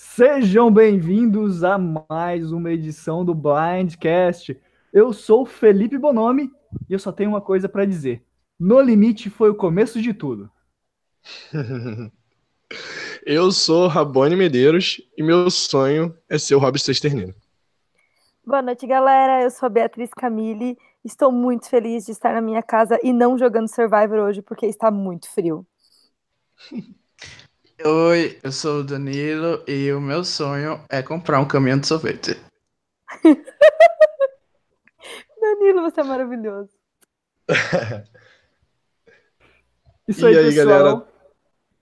Sejam bem-vindos a mais uma edição do Blindcast. Eu sou Felipe Bonomi e eu só tenho uma coisa para dizer. No Limite foi o começo de tudo. eu sou Rabone Medeiros e meu sonho é ser o Rob Sesterneiro. Boa noite, galera. Eu sou a Beatriz Camille. Estou muito feliz de estar na minha casa e não jogando Survivor hoje porque está muito frio. Oi, eu sou o Danilo e o meu sonho é comprar um caminhão de sorvete. Danilo, você é maravilhoso. Isso aí, aí pessoal. Galera?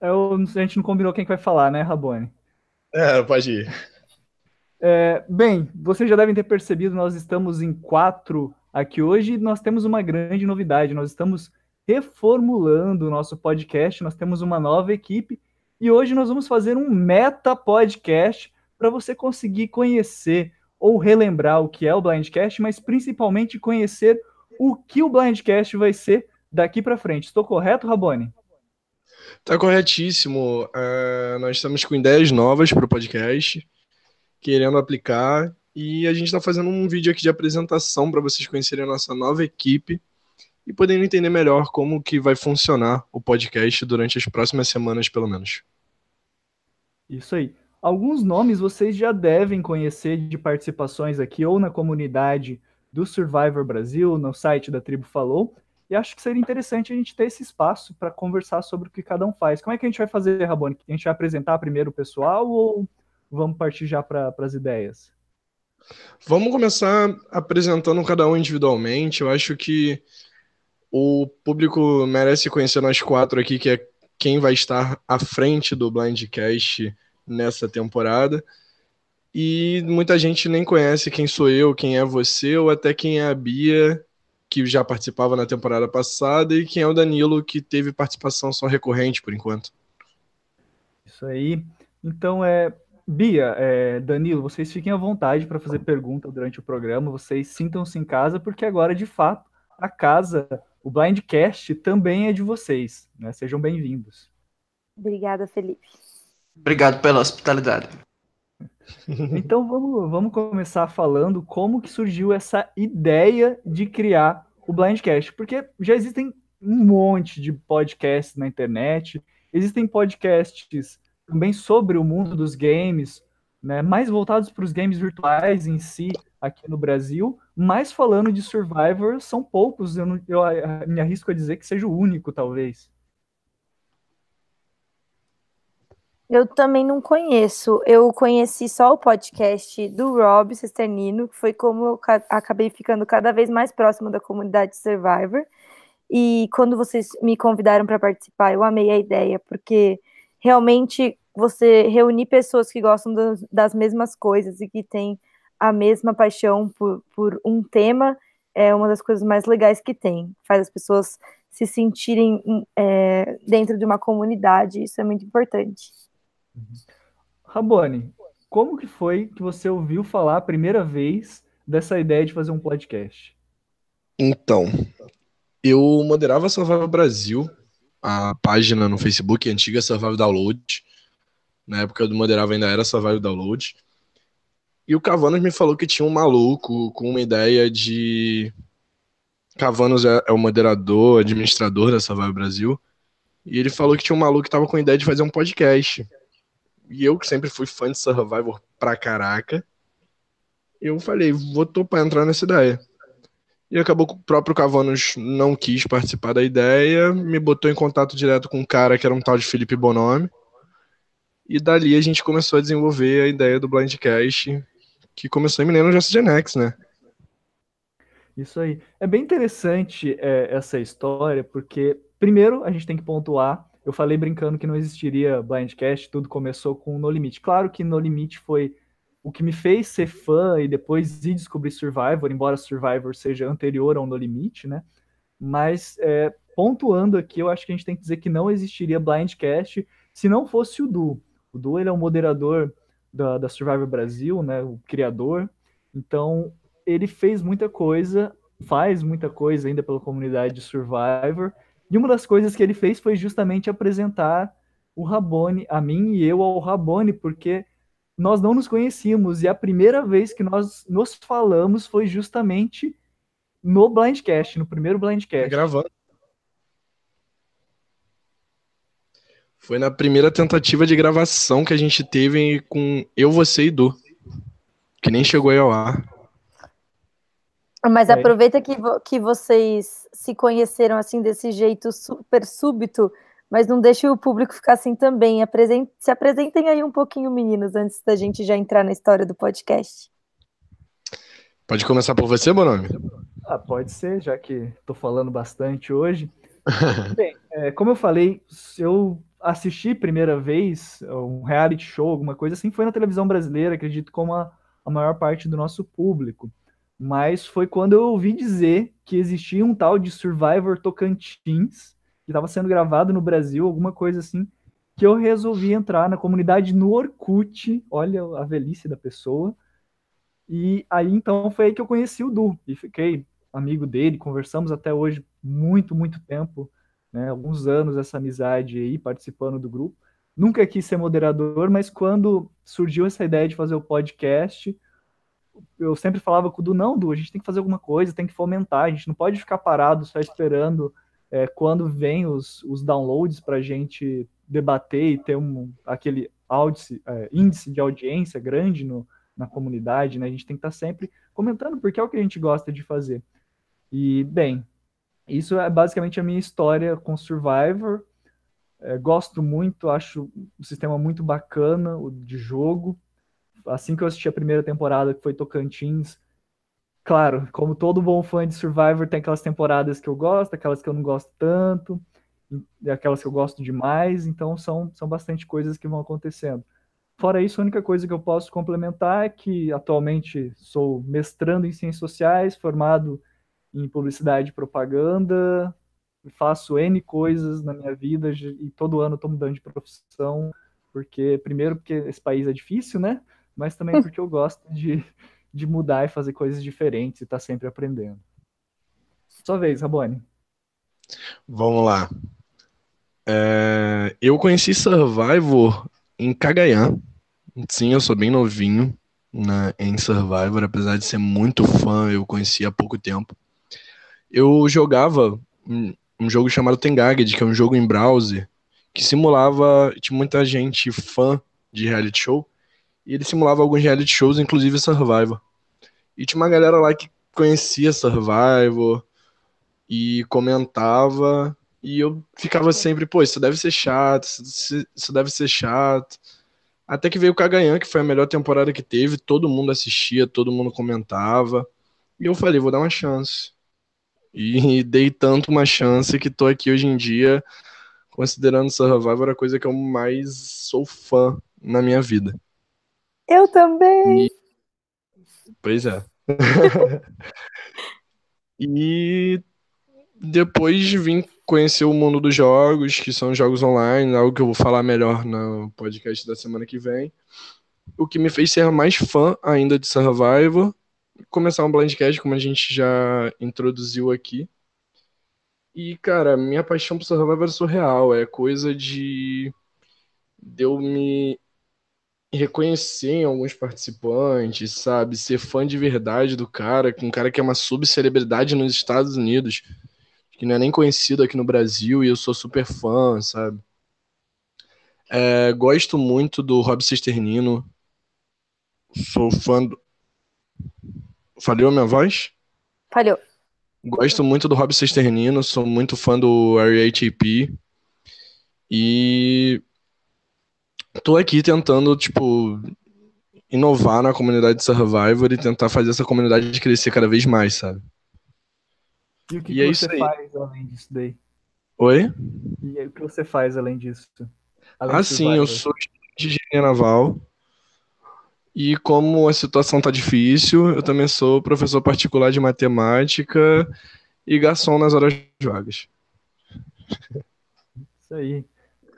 Eu, a gente não combinou quem vai falar, né, Rabone? É, pode ir. É, bem, vocês já devem ter percebido, nós estamos em quatro aqui hoje e nós temos uma grande novidade. Nós estamos reformulando o nosso podcast, nós temos uma nova equipe e hoje nós vamos fazer um meta podcast para você conseguir conhecer ou relembrar o que é o Blindcast, mas principalmente conhecer o que o Blindcast vai ser daqui para frente. Estou correto, Rabone? Está corretíssimo. Uh, nós estamos com ideias novas para o podcast, querendo aplicar, e a gente está fazendo um vídeo aqui de apresentação para vocês conhecerem a nossa nova equipe e poderem entender melhor como que vai funcionar o podcast durante as próximas semanas, pelo menos. Isso aí. Alguns nomes vocês já devem conhecer de participações aqui ou na comunidade do Survivor Brasil, no site da Tribo Falou, e acho que seria interessante a gente ter esse espaço para conversar sobre o que cada um faz. Como é que a gente vai fazer, Rabone? A gente vai apresentar primeiro o pessoal ou vamos partir já para as ideias? Vamos começar apresentando cada um individualmente. Eu acho que o público merece conhecer nós quatro aqui, que é quem vai estar à frente do Blindcast nessa temporada. E muita gente nem conhece quem sou eu, quem é você, ou até quem é a Bia, que já participava na temporada passada, e quem é o Danilo, que teve participação só recorrente por enquanto. Isso aí. Então, é, Bia, é, Danilo, vocês fiquem à vontade para fazer pergunta durante o programa, vocês sintam-se em casa, porque agora, de fato, a casa o Blindcast também é de vocês, né? Sejam bem-vindos. Obrigada, Felipe. Obrigado pela hospitalidade. Então vamos, vamos começar falando como que surgiu essa ideia de criar o Blindcast, porque já existem um monte de podcasts na internet, existem podcasts também sobre o mundo dos games, né, mais voltados para os games virtuais em si, aqui no Brasil, mas falando de Survivor, são poucos, eu, não, eu me arrisco a dizer que seja o único, talvez. Eu também não conheço. Eu conheci só o podcast do Rob Cesternino, que foi como eu acabei ficando cada vez mais próximo da comunidade Survivor. E quando vocês me convidaram para participar, eu amei a ideia, porque realmente você reunir pessoas que gostam das mesmas coisas e que têm a mesma paixão por, por um tema é uma das coisas mais legais que tem. Faz as pessoas se sentirem é, dentro de uma comunidade, isso é muito importante. Uhum. Rabone, como que foi que você ouviu falar a primeira vez dessa ideia de fazer um podcast? Então, eu moderava Survival Brasil, a página no Facebook, antiga Survival Download. Na época eu moderava ainda era Survival Download. E o Cavanos me falou que tinha um maluco com uma ideia de. Cavanos é, é o moderador, administrador da Survival Brasil. E ele falou que tinha um maluco que tava com a ideia de fazer um podcast. E eu, que sempre fui fã de Survivor pra caraca, eu falei, vou topar entrar nessa ideia. E acabou que o próprio Cavanos não quis participar da ideia, me botou em contato direto com um cara que era um tal de Felipe Bonomi. E dali a gente começou a desenvolver a ideia do Blindcast, que começou em Millennium Just Gen X, né? Isso aí. É bem interessante é, essa história, porque, primeiro, a gente tem que pontuar. Eu falei brincando que não existiria Blindcast, tudo começou com No Limite. Claro que No Limite foi o que me fez ser fã e depois ir descobrir Survivor, embora Survivor seja anterior ao No Limite, né? Mas, é, pontuando aqui, eu acho que a gente tem que dizer que não existiria Blindcast se não fosse o Du. O Du ele é um moderador da, da Survivor Brasil, né, o criador. Então, ele fez muita coisa, faz muita coisa ainda pela comunidade de Survivor. E uma das coisas que ele fez foi justamente apresentar o Rabone, a mim e eu ao Rabone, porque nós não nos conhecíamos e a primeira vez que nós nos falamos foi justamente no Blindcast, no primeiro Blindcast. Gravando. Foi na primeira tentativa de gravação que a gente teve com eu, você e Du. Que nem chegou aí ao ar. Mas aproveita que, vo que vocês se conheceram assim desse jeito super súbito, mas não deixe o público ficar assim também. Apresent se apresentem aí um pouquinho, meninos, antes da gente já entrar na história do podcast. Pode começar por você, Bonome? Ah, pode ser, já que estou falando bastante hoje. Bem, é, como eu falei, eu assisti primeira vez um reality show, alguma coisa assim, foi na televisão brasileira, acredito como a, a maior parte do nosso público. Mas foi quando eu ouvi dizer que existia um tal de Survivor Tocantins, que estava sendo gravado no Brasil, alguma coisa assim, que eu resolvi entrar na comunidade no Orkut, olha a velhice da pessoa. E aí então foi aí que eu conheci o Du e fiquei amigo dele, conversamos até hoje muito, muito tempo né, alguns anos essa amizade aí, participando do grupo. Nunca quis ser moderador, mas quando surgiu essa ideia de fazer o podcast, eu sempre falava com o Du, não, Du, a gente tem que fazer alguma coisa, tem que fomentar, a gente não pode ficar parado só esperando é, quando vem os, os downloads para a gente debater e ter um, aquele áudice, é, índice de audiência grande no, na comunidade, né? A gente tem que estar tá sempre comentando porque é o que a gente gosta de fazer. E, bem, isso é basicamente a minha história com Survivor. É, gosto muito, acho o sistema muito bacana o de jogo. Assim que eu assisti a primeira temporada, que foi Tocantins, claro, como todo bom fã de Survivor, tem aquelas temporadas que eu gosto, aquelas que eu não gosto tanto, aquelas que eu gosto demais, então são, são bastante coisas que vão acontecendo. Fora isso, a única coisa que eu posso complementar é que atualmente sou mestrando em Ciências Sociais, formado em publicidade e propaganda, faço N coisas na minha vida e todo ano estou mudando de profissão, porque, primeiro, porque esse país é difícil, né? Mas também porque eu gosto de, de mudar e fazer coisas diferentes e estar tá sempre aprendendo. Sua vez, Rabone. Vamos lá. É, eu conheci Survivor em Cagayan. Sim, eu sou bem novinho né, em Survivor, apesar de ser muito fã, eu conheci há pouco tempo eu jogava um, jogo chamado Tengaged, que é um jogo em browser, que simulava, tinha muita gente fã de reality show, e ele simulava alguns reality shows, inclusive Survivor. E tinha uma galera lá que conhecia Survivor e comentava, e eu ficava sempre, pô, isso deve ser chato, isso deve ser chato. Até que veio o Kaganhan, que foi a melhor temporada que teve, todo mundo assistia, todo mundo comentava. E eu falei, vou dar uma chance. E dei tanto uma chance que tô aqui hoje em dia, considerando Survivor a coisa que eu mais sou fã na minha vida. Eu também! E... Pois é. e depois vim conhecer o mundo dos jogos, que são jogos online, algo que eu vou falar melhor no podcast da semana que vem. O que me fez ser mais fã ainda de Survivor começar um blindcast, como a gente já introduziu aqui. E, cara, minha paixão por Survivor é surreal. É coisa de, de eu me reconhecer em alguns participantes, sabe? Ser fã de verdade do cara, um cara que é uma subcelebridade nos Estados Unidos, que não é nem conhecido aqui no Brasil, e eu sou super fã, sabe? É, gosto muito do Rob Cisternino. Sou fã do, Falhou a minha voz? Falhou. Gosto muito do Rob Cisternino, sou muito fã do RHAP. E tô aqui tentando, tipo, inovar na comunidade de Survivor e tentar fazer essa comunidade crescer cada vez mais, sabe? E o que, e que é você faz além disso daí? Oi? E o que você faz além disso? Além ah, sim, eu sou de engenharia naval. E como a situação tá difícil, eu também sou professor particular de matemática e garçom nas horas vagas. Isso aí.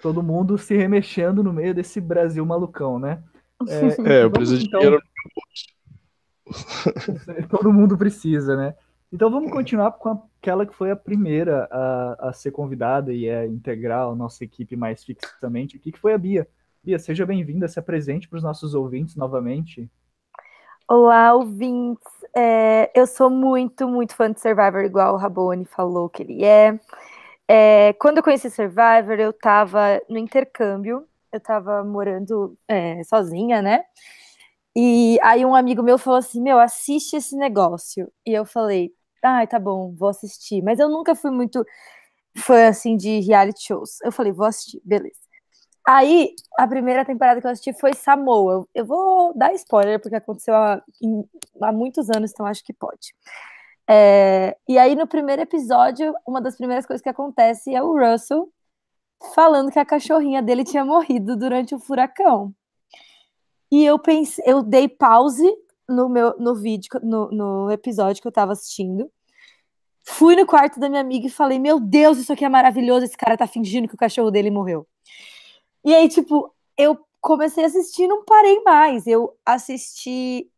Todo mundo se remexendo no meio desse Brasil malucão, né? É, é eu preciso então... de dinheiro. Todo mundo precisa, né? Então vamos continuar com aquela que foi a primeira a, a ser convidada e a integrar a nossa equipe mais fixamente aqui, que foi a Bia. Bia, seja bem-vinda, se apresente para os nossos ouvintes novamente. Olá, ouvintes. É, eu sou muito, muito fã de Survivor, igual o Rabone falou que ele é. é quando eu conheci Survivor, eu estava no intercâmbio, eu estava morando é, sozinha, né? E aí um amigo meu falou assim: Meu, assiste esse negócio. E eu falei: Ah, tá bom, vou assistir. Mas eu nunca fui muito fã assim de reality shows. Eu falei: Vou assistir, beleza. Aí, a primeira temporada que eu assisti foi Samoa. Eu vou dar spoiler, porque aconteceu há, há muitos anos, então acho que pode. É, e aí, no primeiro episódio, uma das primeiras coisas que acontece é o Russell falando que a cachorrinha dele tinha morrido durante o furacão. E eu pensei, eu dei pause no meu no vídeo, no, no episódio que eu tava assistindo. Fui no quarto da minha amiga e falei: Meu Deus, isso aqui é maravilhoso. Esse cara tá fingindo que o cachorro dele morreu. E aí, tipo, eu comecei a assistir não parei mais. Eu assisti.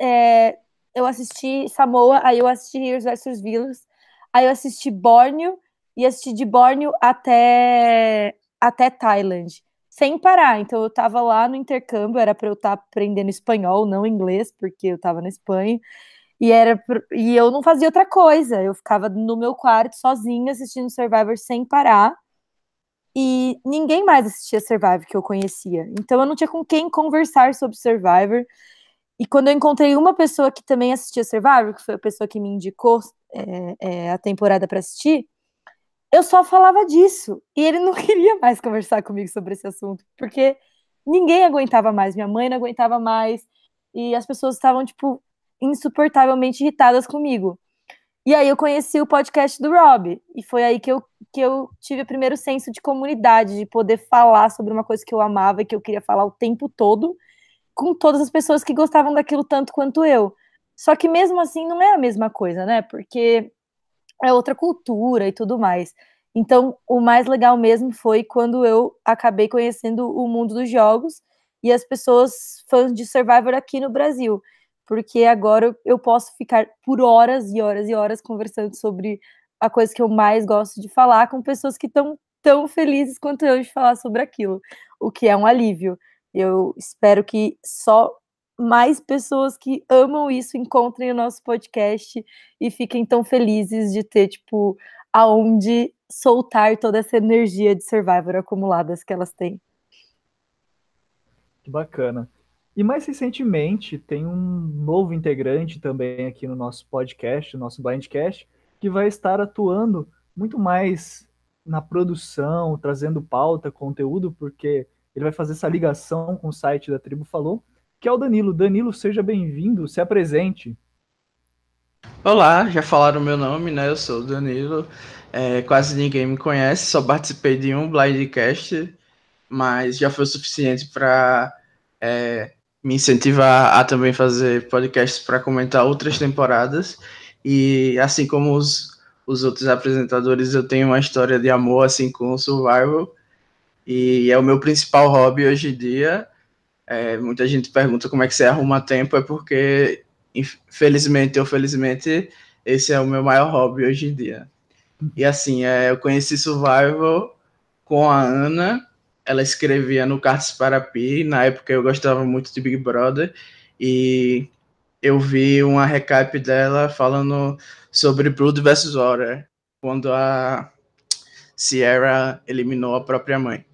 É, eu assisti Samoa, aí eu assisti Heroes vs Villains, aí eu assisti Borneo e assisti de Borneo até, até Thailand, sem parar. Então eu tava lá no intercâmbio, era para eu estar tá aprendendo espanhol, não inglês, porque eu tava na Espanha. E, era, e eu não fazia outra coisa, eu ficava no meu quarto sozinha assistindo Survivor sem parar e ninguém mais assistia Survivor que eu conhecia. Então eu não tinha com quem conversar sobre Survivor. E quando eu encontrei uma pessoa que também assistia Survivor, que foi a pessoa que me indicou é, é, a temporada para assistir, eu só falava disso. E ele não queria mais conversar comigo sobre esse assunto, porque ninguém aguentava mais. Minha mãe não aguentava mais. E as pessoas estavam, tipo, insuportavelmente irritadas comigo. E aí eu conheci o podcast do Rob, e foi aí que eu, que eu tive o primeiro senso de comunidade, de poder falar sobre uma coisa que eu amava e que eu queria falar o tempo todo, com todas as pessoas que gostavam daquilo tanto quanto eu. Só que mesmo assim não é a mesma coisa, né? Porque é outra cultura e tudo mais. Então, o mais legal mesmo foi quando eu acabei conhecendo o mundo dos jogos e as pessoas fãs de Survivor aqui no Brasil porque agora eu posso ficar por horas e horas e horas conversando sobre a coisa que eu mais gosto de falar com pessoas que estão tão felizes quanto eu de falar sobre aquilo, o que é um alívio. Eu espero que só mais pessoas que amam isso encontrem o nosso podcast e fiquem tão felizes de ter, tipo, aonde soltar toda essa energia de Survivor acumuladas que elas têm. Que bacana. E mais recentemente, tem um novo integrante também aqui no nosso podcast, no nosso Blindcast, que vai estar atuando muito mais na produção, trazendo pauta, conteúdo, porque ele vai fazer essa ligação com o site da Tribo Falou, que é o Danilo. Danilo, seja bem-vindo, se apresente. Olá, já falaram meu nome, né? Eu sou o Danilo. É, quase ninguém me conhece, só participei de um Blindcast, mas já foi o suficiente para é, me incentiva a, a também fazer podcasts para comentar outras temporadas. E assim como os, os outros apresentadores, eu tenho uma história de amor assim com o Survival. E é o meu principal hobby hoje em dia. É, muita gente pergunta como é que você arruma tempo, é porque, infelizmente ou felizmente, esse é o meu maior hobby hoje em dia. E assim, é, eu conheci Survival com a Ana, ela escrevia no Cartas para Pi, na época eu gostava muito de Big Brother, e eu vi uma recap dela falando sobre Blood vs. Water, quando a Sierra eliminou a própria mãe.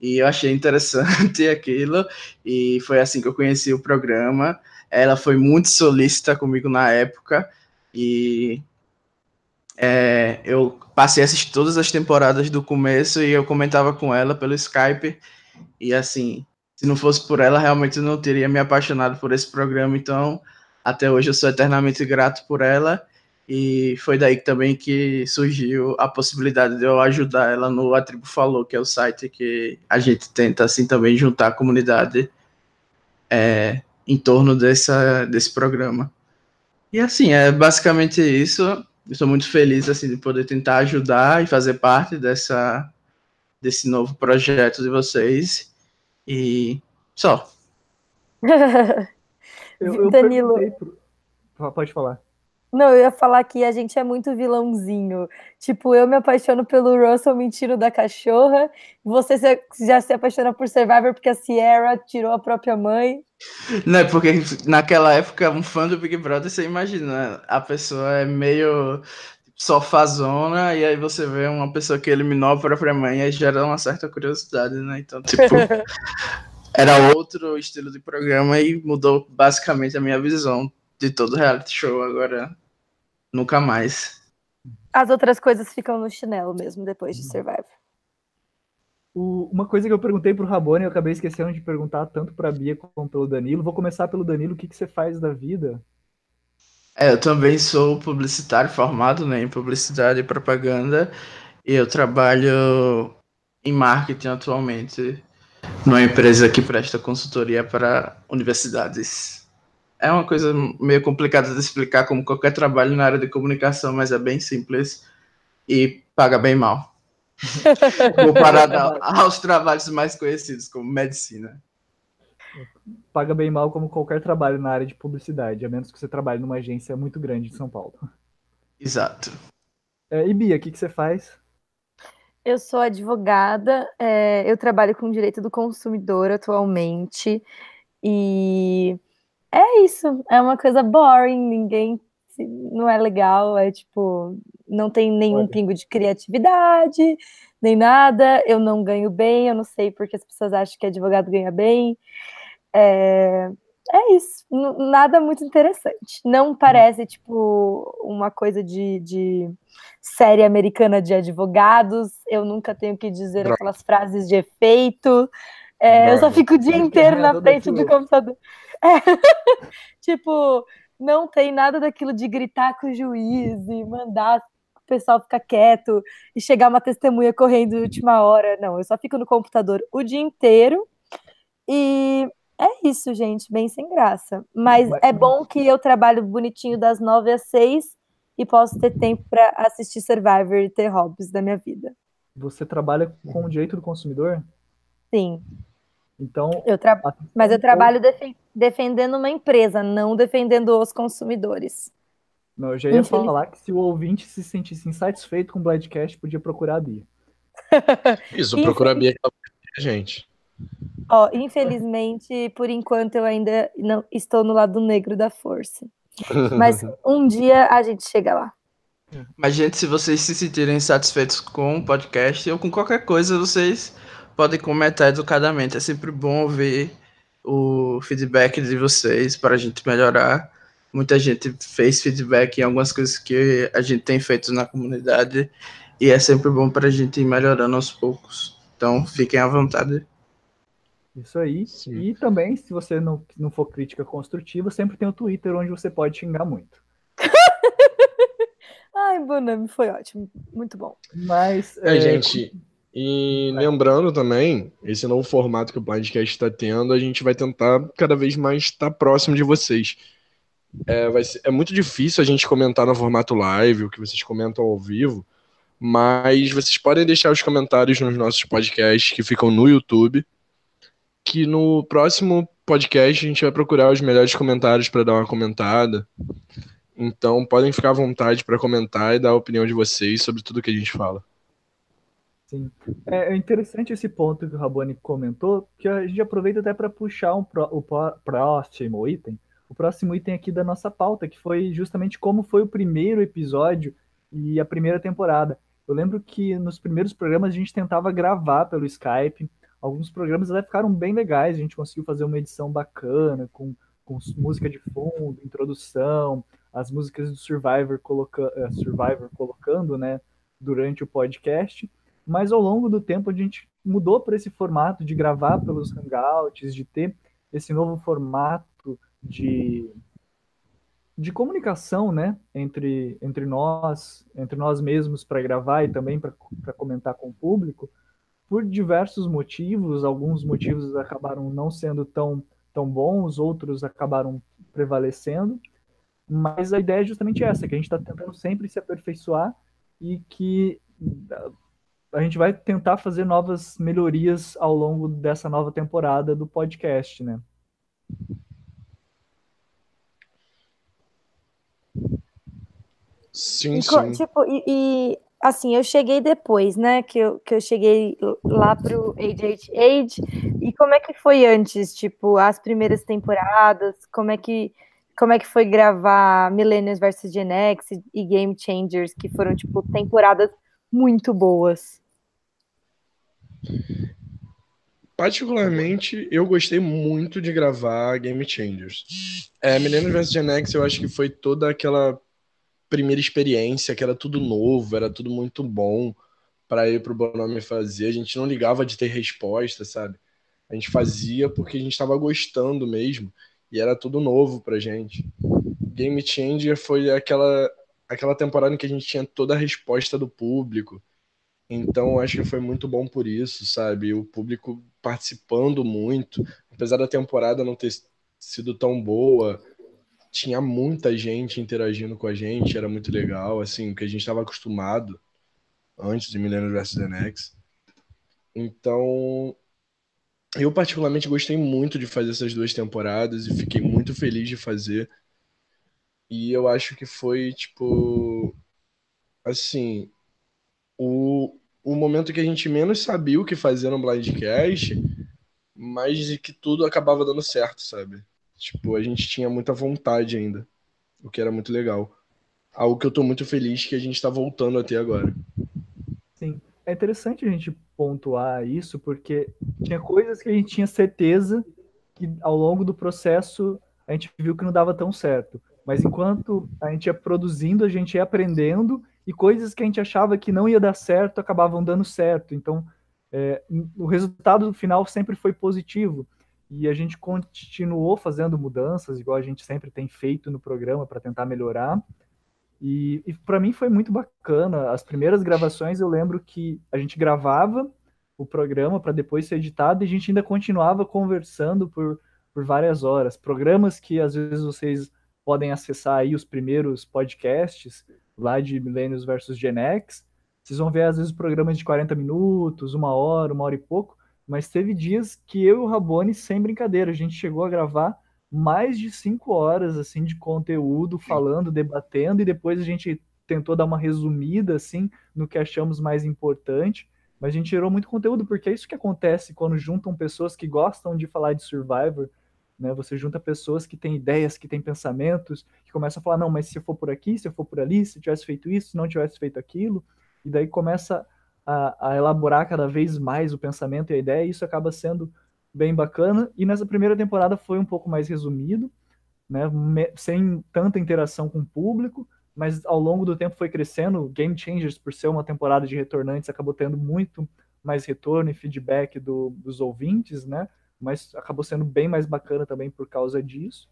E eu achei interessante aquilo, e foi assim que eu conheci o programa. Ela foi muito solícita comigo na época, e é, eu passei a assistir todas as temporadas do começo e eu comentava com ela pelo Skype. E assim, se não fosse por ela, realmente eu não teria me apaixonado por esse programa. Então, até hoje eu sou eternamente grato por ela. E foi daí também que surgiu a possibilidade de eu ajudar ela no A Tribo Falou, que é o site que a gente tenta assim também juntar a comunidade é, em torno dessa, desse programa. E assim, é basicamente isso estou muito feliz assim de poder tentar ajudar e fazer parte dessa desse novo projeto de vocês e só. eu, eu Danilo, pro... pode falar. Não, eu ia falar que a gente é muito vilãozinho. Tipo, eu me apaixono pelo Russell mentindo da cachorra. Você já se apaixona por Survivor porque a Sierra tirou a própria mãe. Não, é porque naquela época, um fã do Big Brother, você imagina, a pessoa é meio sofazona, e aí você vê uma pessoa que eliminou a própria mãe, e gera uma certa curiosidade, né? Então, tipo, era outro estilo de programa e mudou basicamente a minha visão de todo reality show agora Nunca mais. As outras coisas ficam no chinelo mesmo depois de uhum. Survivor. O, uma coisa que eu perguntei pro Rabone, eu acabei esquecendo de perguntar tanto pra Bia como pelo Danilo. Vou começar pelo Danilo. O que, que você faz da vida? É, eu também sou publicitário formado né, em publicidade e propaganda. E eu trabalho em marketing atualmente numa empresa que presta consultoria para universidades é uma coisa meio complicada de explicar, como qualquer trabalho na área de comunicação, mas é bem simples e paga bem mal. Comparado aos trabalhos mais conhecidos, como medicina. Paga bem mal como qualquer trabalho na área de publicidade, a menos que você trabalhe numa agência muito grande de São Paulo. Exato. É, e Bia, o que, que você faz? Eu sou advogada, é, eu trabalho com direito do consumidor atualmente e é isso, é uma coisa boring, ninguém não é legal, é tipo, não tem nenhum Olha. pingo de criatividade, nem nada, eu não ganho bem, eu não sei porque as pessoas acham que advogado ganha bem. É, é isso, nada muito interessante. Não hum. parece, tipo, uma coisa de, de série americana de advogados, eu nunca tenho que dizer aquelas frases de efeito, é, eu só fico o dia inteiro na frente do computador. É. tipo, não tem nada daquilo de gritar com o juiz e mandar o pessoal ficar quieto e chegar uma testemunha correndo de última hora. Não, eu só fico no computador o dia inteiro e é isso, gente, bem sem graça. Mas é bom que eu trabalho bonitinho das nove às seis e posso ter tempo para assistir Survivor e ter hobbies da minha vida. Você trabalha com o direito do consumidor? Sim. Então, eu tra... mas eu trabalho def... defendendo uma empresa, não defendendo os consumidores. Não, eu já ia falar que se o ouvinte se sentisse insatisfeito com o Bladcast, podia procurar a Bia. Isso, procura a Bia que ela gente. Ó, infelizmente, por enquanto eu ainda não estou no lado negro da força. Mas um dia a gente chega lá. Mas, gente, se vocês se sentirem satisfeitos com o podcast ou com qualquer coisa, vocês podem comentar educadamente. É sempre bom ver o feedback de vocês para a gente melhorar. Muita gente fez feedback em algumas coisas que a gente tem feito na comunidade e é sempre bom para a gente ir melhorando aos poucos. Então, fiquem à vontade. Isso aí. Sim. E também, se você não, não for crítica construtiva, sempre tem o Twitter onde você pode xingar muito. Ai, Bonami, foi ótimo. Muito bom. Mas. É, é gente. E lembrando também, esse novo formato que o Blindcast está tendo, a gente vai tentar cada vez mais estar próximo de vocês. É, vai ser, é muito difícil a gente comentar no formato live, o que vocês comentam ao vivo, mas vocês podem deixar os comentários nos nossos podcasts que ficam no YouTube, que no próximo podcast a gente vai procurar os melhores comentários para dar uma comentada. Então podem ficar à vontade para comentar e dar a opinião de vocês sobre tudo que a gente fala. Sim. É, é interessante esse ponto que o Raboni comentou, que a gente aproveita até para puxar um pro, o próximo item. O próximo item aqui da nossa pauta, que foi justamente como foi o primeiro episódio e a primeira temporada. Eu lembro que nos primeiros programas a gente tentava gravar pelo Skype. Alguns programas até ficaram bem legais, a gente conseguiu fazer uma edição bacana, com, com música de fundo, introdução, as músicas do Survivor, coloca, uh, Survivor colocando né, durante o podcast. Mas ao longo do tempo a gente mudou para esse formato de gravar pelos hangouts, de ter esse novo formato de, de comunicação, né, entre, entre nós, entre nós mesmos para gravar e também para comentar com o público, por diversos motivos. Alguns motivos acabaram não sendo tão, tão bons, outros acabaram prevalecendo. Mas a ideia é justamente essa, que a gente está tentando sempre se aperfeiçoar e que a gente vai tentar fazer novas melhorias ao longo dessa nova temporada do podcast, né? Sim, E, sim. tipo, e, e, assim, eu cheguei depois, né? Que eu, que eu cheguei lá pro Age Age. E como é que foi antes? Tipo, as primeiras temporadas? Como é que, como é que foi gravar Millennials vs Gen X e Game Changers, que foram, tipo, temporadas muito boas? Particularmente, eu gostei muito de gravar Game Changers. É, Millennium vs Gen X, eu acho que foi toda aquela primeira experiência, que era tudo novo, era tudo muito bom para ir pro Bonome fazer. A gente não ligava de ter resposta, sabe? A gente fazia porque a gente estava gostando mesmo e era tudo novo pra gente. Game Changer foi aquela aquela temporada em que a gente tinha toda a resposta do público. Então, acho que foi muito bom por isso, sabe? O público participando muito, apesar da temporada não ter sido tão boa, tinha muita gente interagindo com a gente, era muito legal, assim, o que a gente estava acostumado antes de Millennium vs. The Next. Então, eu particularmente gostei muito de fazer essas duas temporadas e fiquei muito feliz de fazer. E eu acho que foi, tipo, assim, o, o momento que a gente menos sabia o que fazer no Blindcast, mas que tudo acabava dando certo, sabe? Tipo, a gente tinha muita vontade ainda, o que era muito legal. Algo que eu tô muito feliz que a gente tá voltando até agora. Sim. É interessante a gente pontuar isso, porque tinha coisas que a gente tinha certeza que ao longo do processo a gente viu que não dava tão certo. Mas enquanto a gente ia produzindo, a gente ia aprendendo e coisas que a gente achava que não ia dar certo acabavam dando certo. Então, é, o resultado final sempre foi positivo e a gente continuou fazendo mudanças, igual a gente sempre tem feito no programa para tentar melhorar. E, e para mim foi muito bacana. As primeiras gravações eu lembro que a gente gravava o programa para depois ser editado e a gente ainda continuava conversando por, por várias horas. Programas que às vezes vocês podem acessar aí os primeiros podcasts lá de Millennials versus Gen X. Vocês vão ver às vezes programas de 40 minutos, uma hora, uma hora e pouco, mas teve dias que eu e o Rabone, sem brincadeira, a gente chegou a gravar mais de cinco horas assim de conteúdo, falando, debatendo, e depois a gente tentou dar uma resumida assim no que achamos mais importante. Mas a gente gerou muito conteúdo, porque é isso que acontece quando juntam pessoas que gostam de falar de Survivor, né? Você junta pessoas que têm ideias, que têm pensamentos, que começam a falar, não, mas se eu for por aqui, se eu for por ali, se eu tivesse feito isso, se não tivesse feito aquilo, e daí começa a, a elaborar cada vez mais o pensamento e a ideia, e isso acaba sendo bem bacana. E nessa primeira temporada foi um pouco mais resumido, né? Sem tanta interação com o público, mas ao longo do tempo foi crescendo. Game Changers, por ser uma temporada de retornantes, acabou tendo muito mais retorno e feedback do, dos ouvintes, né? Mas acabou sendo bem mais bacana também por causa disso.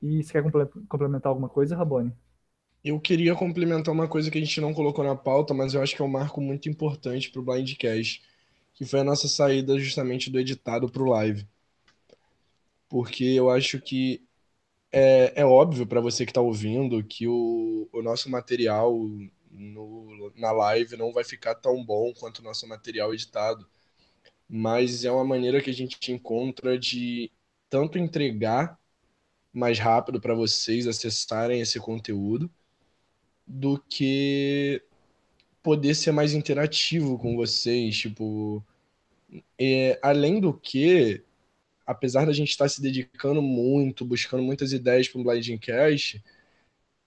E você quer complementar alguma coisa, Rabone? Eu queria complementar uma coisa que a gente não colocou na pauta, mas eu acho que é um marco muito importante para o Blindcast, que foi a nossa saída justamente do editado para o live. Porque eu acho que é, é óbvio para você que está ouvindo que o, o nosso material no, na live não vai ficar tão bom quanto o nosso material editado. Mas é uma maneira que a gente encontra de tanto entregar mais rápido para vocês acessarem esse conteúdo, do que poder ser mais interativo com vocês. Tipo, é, além do que, apesar da gente estar se dedicando muito, buscando muitas ideias para um Blindcast,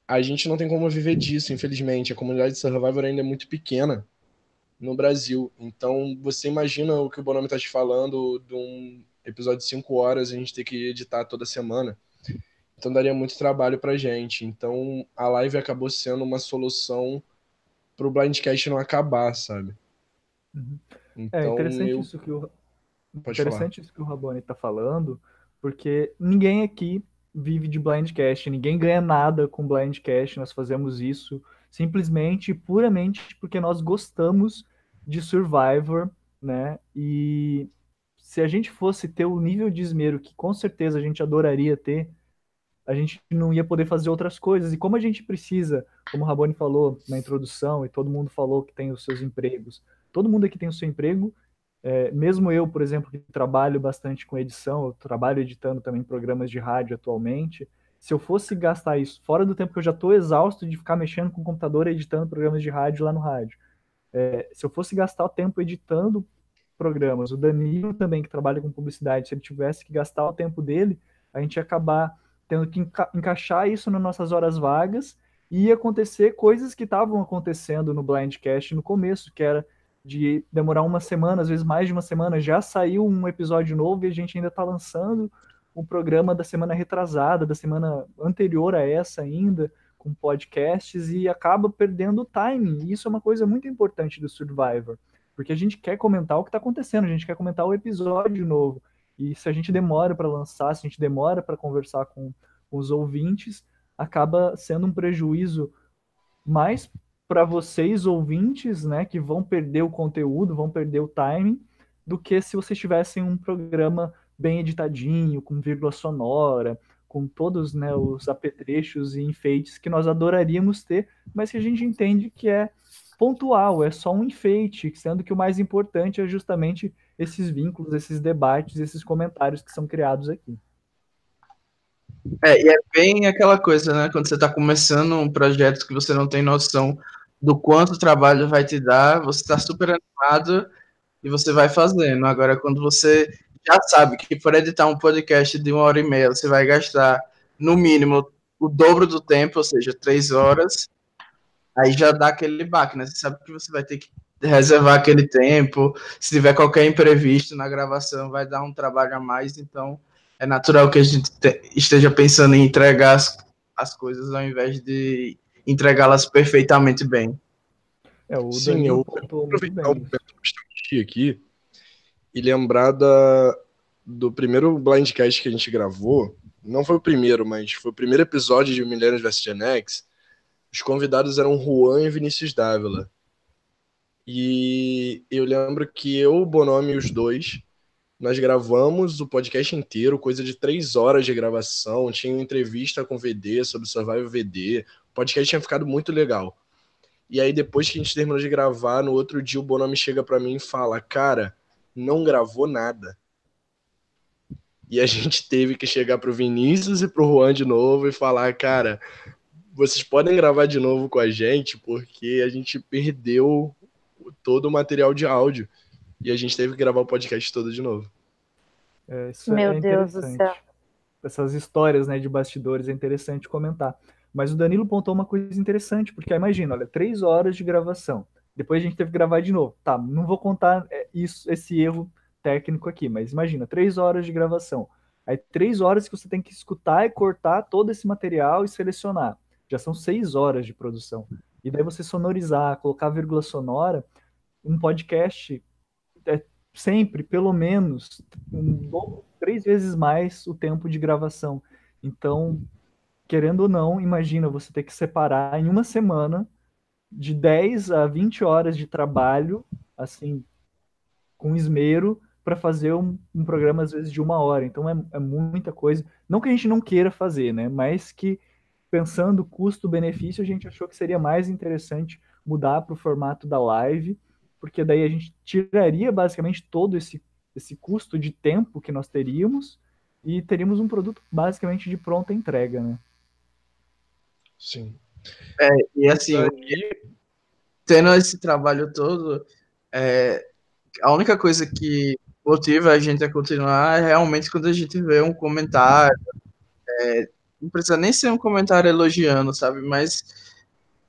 a gente não tem como viver disso, infelizmente. A comunidade de Survivor ainda é muito pequena no Brasil. Então, você imagina o que o Bonome está te falando de um episódio de 5 horas a gente ter que editar toda semana. Então, daria muito trabalho para gente. Então, a live acabou sendo uma solução para o Blindcast não acabar, sabe? Uhum. Então, é interessante eu... isso que o interessante falar. isso que o Rabone está falando, porque ninguém aqui vive de blindcast, ninguém ganha nada com blindcast, nós fazemos isso simplesmente, puramente porque nós gostamos de Survivor, né? E se a gente fosse ter o nível de esmero que com certeza a gente adoraria ter, a gente não ia poder fazer outras coisas. E como a gente precisa, como o Rabone falou na introdução, e todo mundo falou que tem os seus empregos, todo mundo aqui tem o seu emprego, é, mesmo eu, por exemplo, que trabalho bastante com edição, eu trabalho editando também programas de rádio atualmente, se eu fosse gastar isso fora do tempo que eu já estou exausto de ficar mexendo com o computador editando programas de rádio lá no rádio, é, se eu fosse gastar o tempo editando programas, o Danilo também que trabalha com publicidade, se ele tivesse que gastar o tempo dele, a gente ia acabar tendo que enca encaixar isso nas nossas horas vagas e ia acontecer coisas que estavam acontecendo no Blindcast no começo, que era de demorar uma semana, às vezes mais de uma semana, já saiu um episódio novo e a gente ainda está lançando o programa da semana retrasada, da semana anterior a essa ainda, com podcasts, e acaba perdendo o timing. E isso é uma coisa muito importante do Survivor, porque a gente quer comentar o que está acontecendo, a gente quer comentar o episódio novo. E se a gente demora para lançar, se a gente demora para conversar com, os ouvintes, acaba sendo um prejuízo mais para vocês ouvintes, né, que vão perder o conteúdo, vão perder o timing, do que se vocês tivessem um programa bem editadinho, com vírgula sonora, com todos né, os apetrechos e enfeites que nós adoraríamos ter, mas que a gente entende que é pontual, é só um enfeite, sendo que o mais importante é justamente esses vínculos, esses debates, esses comentários que são criados aqui. É, e é bem aquela coisa, né? Quando você está começando um projeto que você não tem noção do quanto trabalho vai te dar, você está super animado e você vai fazendo. Agora, quando você já sabe que por editar um podcast de uma hora e meia, você vai gastar no mínimo o dobro do tempo, ou seja, três horas, aí já dá aquele baque, né? Você sabe que você vai ter que reservar aquele tempo, se tiver qualquer imprevisto na gravação, vai dar um trabalho a mais, então é natural que a gente esteja pensando em entregar as, as coisas ao invés de entregá-las perfeitamente bem. É, o Sim, eu vou aproveitar o momento aqui e lembrar da, do primeiro Blindcast que a gente gravou. Não foi o primeiro, mas foi o primeiro episódio de Millennials vs Gen X. Os convidados eram Juan e Vinícius Dávila. E eu lembro que eu, o Bonomi e os dois, nós gravamos o podcast inteiro, coisa de três horas de gravação. Tinha uma entrevista com o VD sobre Survival VD. O podcast tinha ficado muito legal. E aí, depois que a gente terminou de gravar, no outro dia o Bonomi chega para mim e fala: Cara, não gravou nada. E a gente teve que chegar pro Vinícius e pro Juan de novo e falar, cara, vocês podem gravar de novo com a gente, porque a gente perdeu todo o material de áudio. E a gente teve que gravar o podcast todo de novo. É, Meu é Deus do céu. Essas histórias né, de bastidores é interessante comentar. Mas o Danilo pontou uma coisa interessante, porque imagina, olha, três horas de gravação. Depois a gente teve que gravar de novo. Tá, não vou contar é, isso, esse erro técnico aqui, mas imagina, três horas de gravação. Aí três horas que você tem que escutar e cortar todo esse material e selecionar. Já são seis horas de produção. E daí você sonorizar, colocar vírgula sonora, um podcast é sempre, pelo menos, um, três vezes mais o tempo de gravação. Então, querendo ou não, imagina você ter que separar em uma semana de 10 a 20 horas de trabalho, assim, com esmero, para fazer um, um, programa, às vezes, de uma hora. Então, é, é, muita coisa. Não que a gente não queira fazer, né? Mas que, pensando custo-benefício, a gente achou que seria mais interessante mudar para o formato da live, porque daí a gente tiraria, basicamente, todo esse, esse custo de tempo que nós teríamos e teríamos um produto, basicamente, de pronta entrega, né? Sim. É, e assim, tendo esse trabalho todo, é, a única coisa que motiva a gente a continuar é realmente quando a gente vê um comentário. É, não precisa nem ser um comentário elogiando, sabe? Mas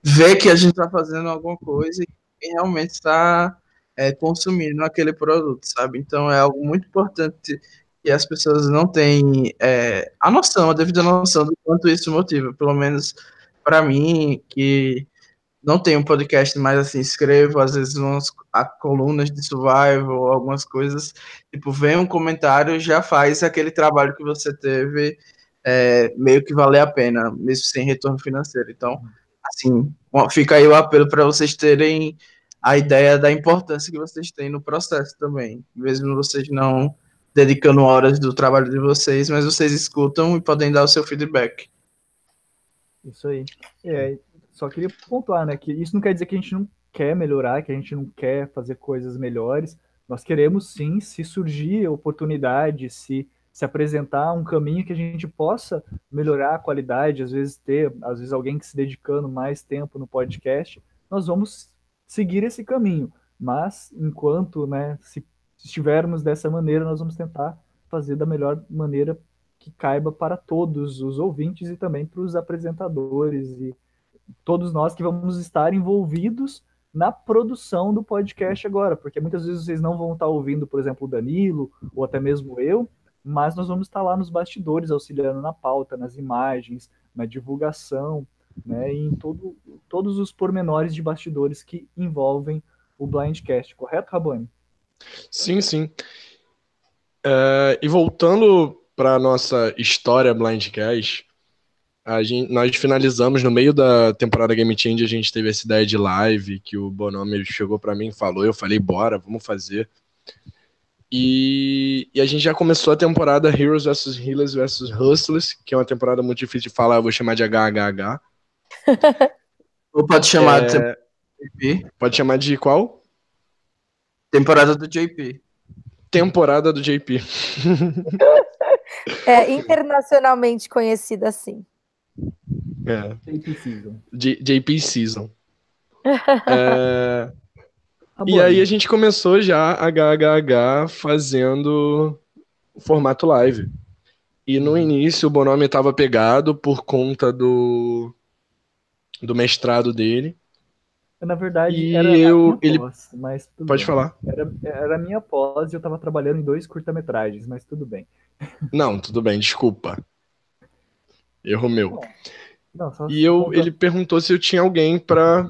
ver que a gente está fazendo alguma coisa e realmente está é, consumindo aquele produto, sabe? Então é algo muito importante que as pessoas não têm é, a noção, a devida noção do quanto isso motiva. Pelo menos para mim, que não tenho um podcast, mas assim, escrevo às vezes umas a, colunas de survival, algumas coisas, tipo, vem um comentário, já faz aquele trabalho que você teve é, meio que valer a pena, mesmo sem retorno financeiro. Então, assim, fica aí o apelo para vocês terem a ideia da importância que vocês têm no processo também, mesmo vocês não dedicando horas do trabalho de vocês, mas vocês escutam e podem dar o seu feedback. Isso aí. É, só queria pontuar, né, que isso não quer dizer que a gente não quer melhorar, que a gente não quer fazer coisas melhores. Nós queremos sim, se surgir oportunidade, se se apresentar um caminho que a gente possa melhorar a qualidade, às vezes ter, às vezes alguém que se dedicando mais tempo no podcast, nós vamos seguir esse caminho. Mas enquanto, né, se estivermos dessa maneira, nós vamos tentar fazer da melhor maneira que caiba para todos os ouvintes e também para os apresentadores e todos nós que vamos estar envolvidos na produção do podcast agora, porque muitas vezes vocês não vão estar ouvindo, por exemplo, o Danilo ou até mesmo eu, mas nós vamos estar lá nos bastidores auxiliando na pauta, nas imagens, na divulgação, né, em todo, todos os pormenores de bastidores que envolvem o Blindcast, correto, Rabani? Sim, sim. É, e voltando para nossa história Blindcast, a gente, nós finalizamos no meio da temporada Game Change, a gente teve essa ideia de live que o Bonomi chegou para mim e falou, eu falei, bora, vamos fazer. E, e, a gente já começou a temporada Heroes vs Healers vs Hustlers, que é uma temporada muito difícil de falar, eu vou chamar de HHH. Ou pode chamar é... de Pode chamar de qual? Temporada do JP. Temporada do JP. é internacionalmente conhecida assim. É. JP Season. J JP Season. é... E aí a gente começou já a HHH fazendo o formato live. E no início o Bonomi estava pegado por conta do, do mestrado dele. Na verdade, e era eu, ele pós, mas Pode bem. falar. Era, era a minha pós e eu estava trabalhando em dois curta-metragens, mas tudo bem. Não, tudo bem, desculpa. Erro meu. Não, e eu, ele perguntou se eu tinha alguém para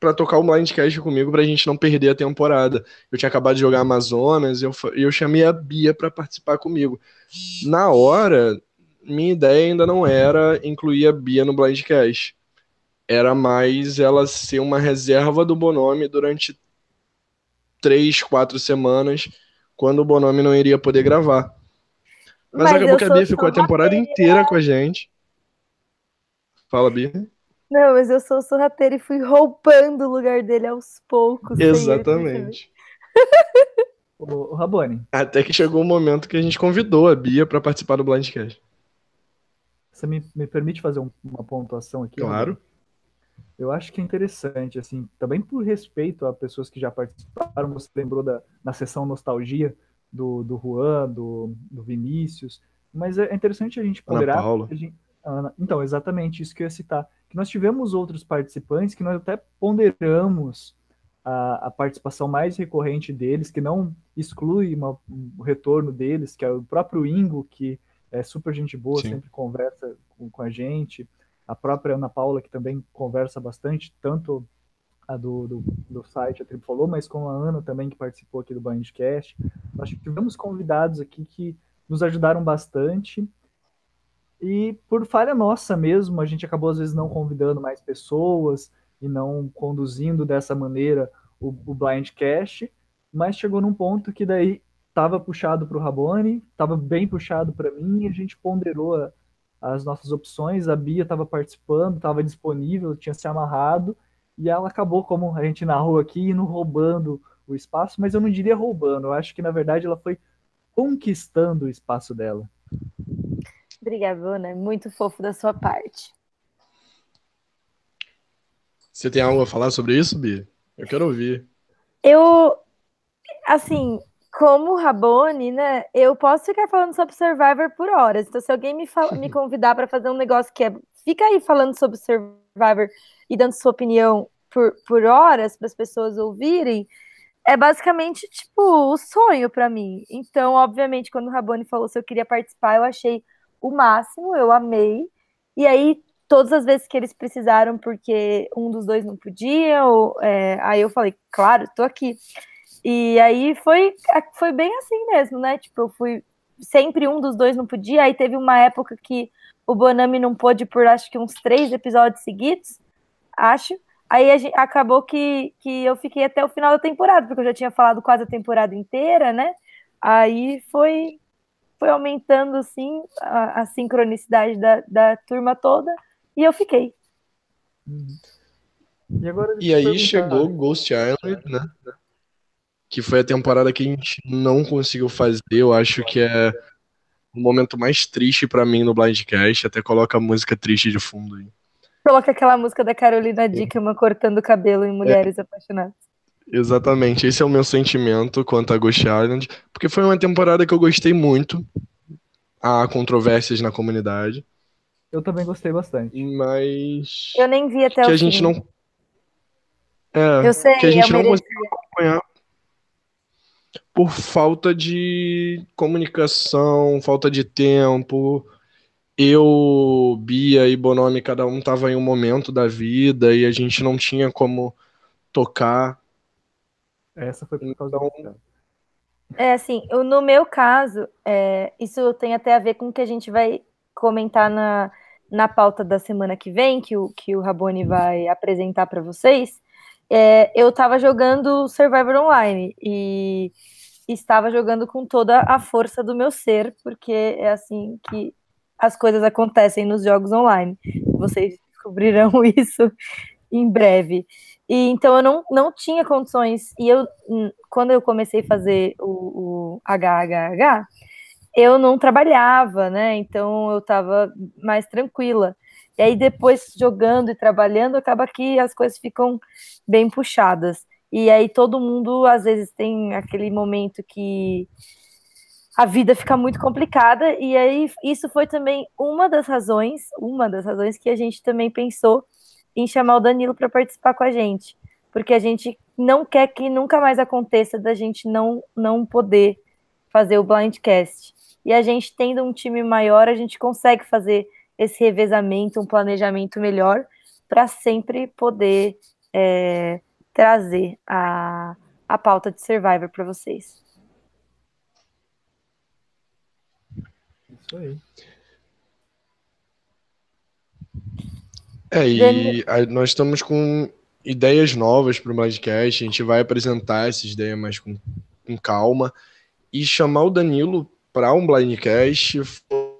para tocar o Blindcast comigo pra gente não perder a temporada. Eu tinha acabado de jogar Amazonas e eu, eu chamei a Bia para participar comigo. Na hora, minha ideia ainda não era incluir a Bia no Blindcast. Era mais ela ser uma reserva do Bonome durante três, quatro semanas, quando o Bonome não iria poder gravar. Mas, Mas acabou que a Bia ficou a temporada inteira com a gente. Fala, Bia. Não, mas eu sou sorrateira e fui roubando o lugar dele aos poucos. Exatamente. o, o Rabone. Até que chegou o momento que a gente convidou a Bia para participar do Blindcast. Você me, me permite fazer um, uma pontuação aqui? Claro. Eu acho que é interessante, assim, também por respeito a pessoas que já participaram, você lembrou da, na sessão Nostalgia do, do Juan, do, do Vinícius, mas é interessante a gente ponderar. Ana Paula. Gente, Ana, então, exatamente isso que eu ia citar que nós tivemos outros participantes que nós até ponderamos a, a participação mais recorrente deles, que não exclui uma, um retorno deles, que é o próprio Ingo, que é super gente boa, Sim. sempre conversa com, com, a gente, a própria Ana Paula, que também conversa bastante, tanto a do, do, do site, a Tribo falou, mas com a Ana também, que participou aqui do Bandcast. Nós tivemos convidados aqui que nos ajudaram bastante, e por falha nossa mesmo, a gente acabou às vezes não convidando mais pessoas e não conduzindo dessa maneira o, o Blindcast, mas chegou num ponto que daí estava puxado para o Rabone, estava bem puxado para mim, e a gente ponderou a, as nossas opções, a Bia estava participando, estava disponível, tinha se amarrado, e ela acabou, como a gente narrou aqui, indo roubando o espaço, mas eu não diria roubando, eu acho que na verdade ela foi conquistando o espaço dela. Obrigada, é Muito fofo da sua parte. Você tem algo a falar sobre isso, Bia? Eu quero ouvir. Eu, assim, como Rabone, né? Eu posso ficar falando sobre Survivor por horas. Então, se alguém me, fala, me convidar para fazer um negócio que é. Fica aí falando sobre Survivor e dando sua opinião por, por horas para as pessoas ouvirem. É basicamente, tipo, o sonho para mim. Então, obviamente, quando o Rabone falou se eu queria participar, eu achei o máximo, eu amei. E aí, todas as vezes que eles precisaram, porque um dos dois não podia, ou, é, aí eu falei, claro, tô aqui. E aí foi, foi bem assim mesmo, né? Tipo, eu fui. Sempre um dos dois não podia, aí teve uma época que o Bonami não pôde por acho que uns três episódios seguidos, acho. Aí gente, acabou que, que eu fiquei até o final da temporada, porque eu já tinha falado quase a temporada inteira, né? Aí foi, foi aumentando assim a, a sincronicidade da, da turma toda e eu fiquei. Uhum. E, agora, e aí chegou Ghost Island, né? Que foi a temporada que a gente não conseguiu fazer. Eu acho que é o momento mais triste para mim no Blindcast, até coloca a música triste de fundo aí. Coloca aquela música da Carolina Dickman cortando o cabelo em Mulheres é. Apaixonadas. Exatamente, esse é o meu sentimento quanto a Ghost Island, porque foi uma temporada que eu gostei muito. Há controvérsias na comunidade. Eu também gostei bastante. Mas. Eu nem vi até que o a gente fim. não. É, Eu sei, que a gente eu não conseguiu acompanhar por falta de comunicação, falta de tempo. Eu, Bia e Bonomi, cada um tava em um momento da vida e a gente não tinha como tocar. Essa foi por causa Então- É assim, eu- no meu caso, é, isso tem até a ver com o que a gente vai comentar na, na pauta da semana que vem, que o, que o Rabone vai apresentar para vocês. É, eu estava jogando Survivor Online e estava jogando com toda a força do meu ser, porque é assim que as coisas acontecem nos jogos online. Vocês descobrirão isso em breve. E então eu não, não tinha condições. E eu, hum, quando eu comecei a fazer o, o HHH, eu não trabalhava, né? Então eu estava mais tranquila. E aí depois jogando e trabalhando, acaba que as coisas ficam bem puxadas. E aí todo mundo às vezes tem aquele momento que a vida fica muito complicada e aí isso foi também uma das razões, uma das razões que a gente também pensou em chamar o Danilo para participar com a gente, porque a gente não quer que nunca mais aconteça da gente não não poder fazer o blindcast. E a gente tendo um time maior, a gente consegue fazer esse revezamento, um planejamento melhor para sempre poder é, trazer a, a pauta de Survivor para vocês. Isso aí. É, e a- nós estamos com ideias novas para o Blindcast, a gente vai apresentar essas ideias mais com, com calma. E chamar o Danilo para um Blindcast foi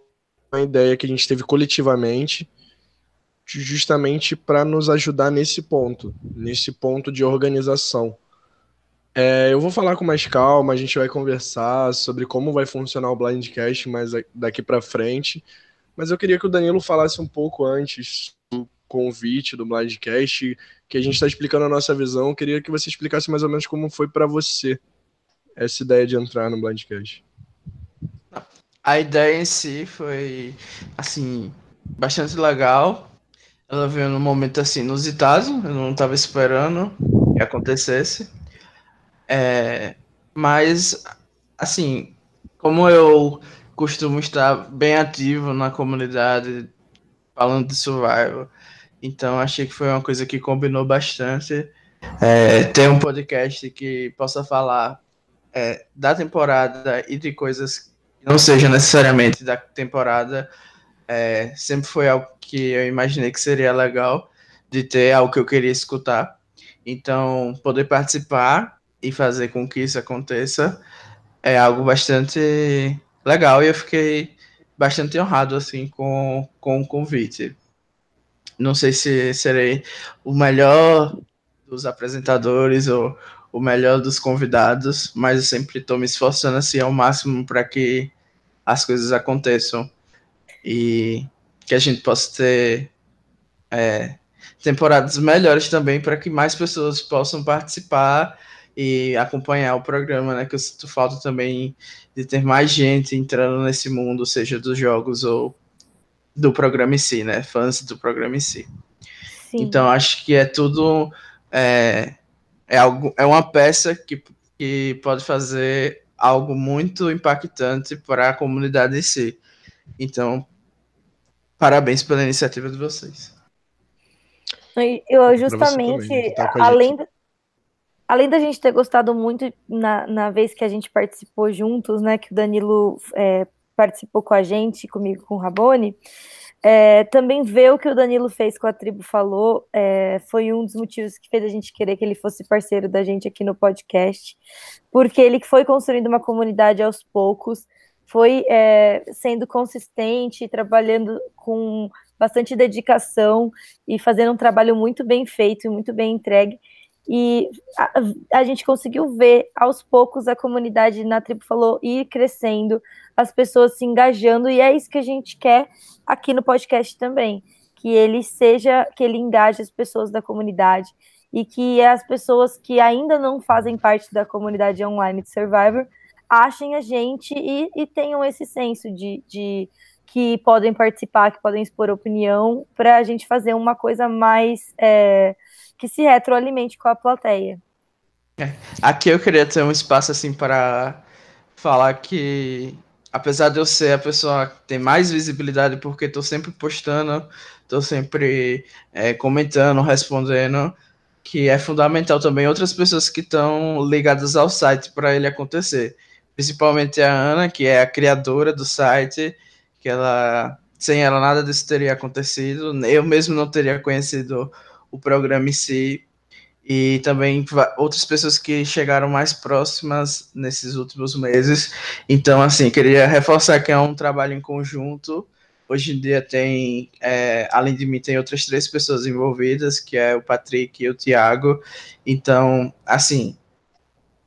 uma ideia que a gente teve coletivamente, justamente para nos ajudar nesse ponto, nesse ponto de organização. É, eu vou falar com mais calma, a gente vai conversar sobre como vai funcionar o Blindcast mais daqui para frente. Mas eu queria que o Danilo falasse um pouco antes do convite do Blindcast, que a gente está explicando a nossa visão. Eu queria que você explicasse mais ou menos como foi para você essa ideia de entrar no Blindcast. A ideia em si foi, assim, bastante legal. Ela veio num momento, assim, inusitado. Eu não estava esperando que acontecesse. É, mas, assim, como eu costumo estar bem ativo na comunidade falando de survival, então achei que foi uma coisa que combinou bastante. É, ter um podcast que possa falar é, da temporada e de coisas que não sejam necessariamente da temporada, é, sempre foi algo que eu imaginei que seria legal de ter algo que eu queria escutar. Então, poder participar e fazer com que isso aconteça é algo bastante legal e eu fiquei bastante honrado assim com, com o convite. Não sei se serei o melhor dos apresentadores ou o melhor dos convidados, mas eu sempre estou me esforçando assim ao máximo para que as coisas aconteçam e que a gente possa ter é, temporadas melhores também para que mais pessoas possam participar e acompanhar o programa, né? Que eu sinto falta também de ter mais gente entrando nesse mundo, seja dos jogos ou do programa em si, né? Fãs do programa em si. Sim. Então acho que é tudo é, é algo é uma peça que, que pode fazer algo muito impactante para a comunidade em si. Então parabéns pela iniciativa de vocês. Eu você justamente, também, que tá além, da- além da gente ter gostado muito na, na vez que a gente participou juntos, né, que o Danilo é, participou com a gente, comigo, com o Rabone, é, também ver o que o Danilo fez com a tribo falou é, foi um dos motivos que fez a gente querer que ele fosse parceiro da gente aqui no podcast, porque ele foi construindo uma comunidade aos poucos, foi é, sendo consistente, trabalhando com bastante dedicação e fazendo um trabalho muito bem feito e muito bem entregue. E a, a, gente conseguiu ver aos poucos a comunidade na tribo falou ir crescendo, as pessoas se engajando, e é isso que a gente quer aqui no podcast também. Que ele seja, que ele engaje as pessoas da comunidade e que as pessoas que ainda não fazem parte da comunidade online de Survivor achem a gente e, e tenham esse senso de, de que podem participar, que podem expor opinião, para a gente fazer uma coisa mais é, que se retroalimente com a plateia. É. Aqui eu queria ter um espaço assim para falar que, apesar de eu ser a pessoa que tem mais visibilidade, porque estou sempre postando, estou sempre é, comentando, respondendo, que é fundamental também outras pessoas que estão ligadas ao site para ele acontecer. Principalmente a Ana, que é a criadora do site que ela sem ela nada disso teria acontecido. Eu mesmo não teria conhecido o programa em si e também outras pessoas que chegaram mais próximas nesses últimos meses. Então, assim, queria reforçar que é um trabalho em conjunto. Hoje em dia tem, é, além de mim, tem outras três pessoas envolvidas, que é o Patrick e o Tiago. Então, assim,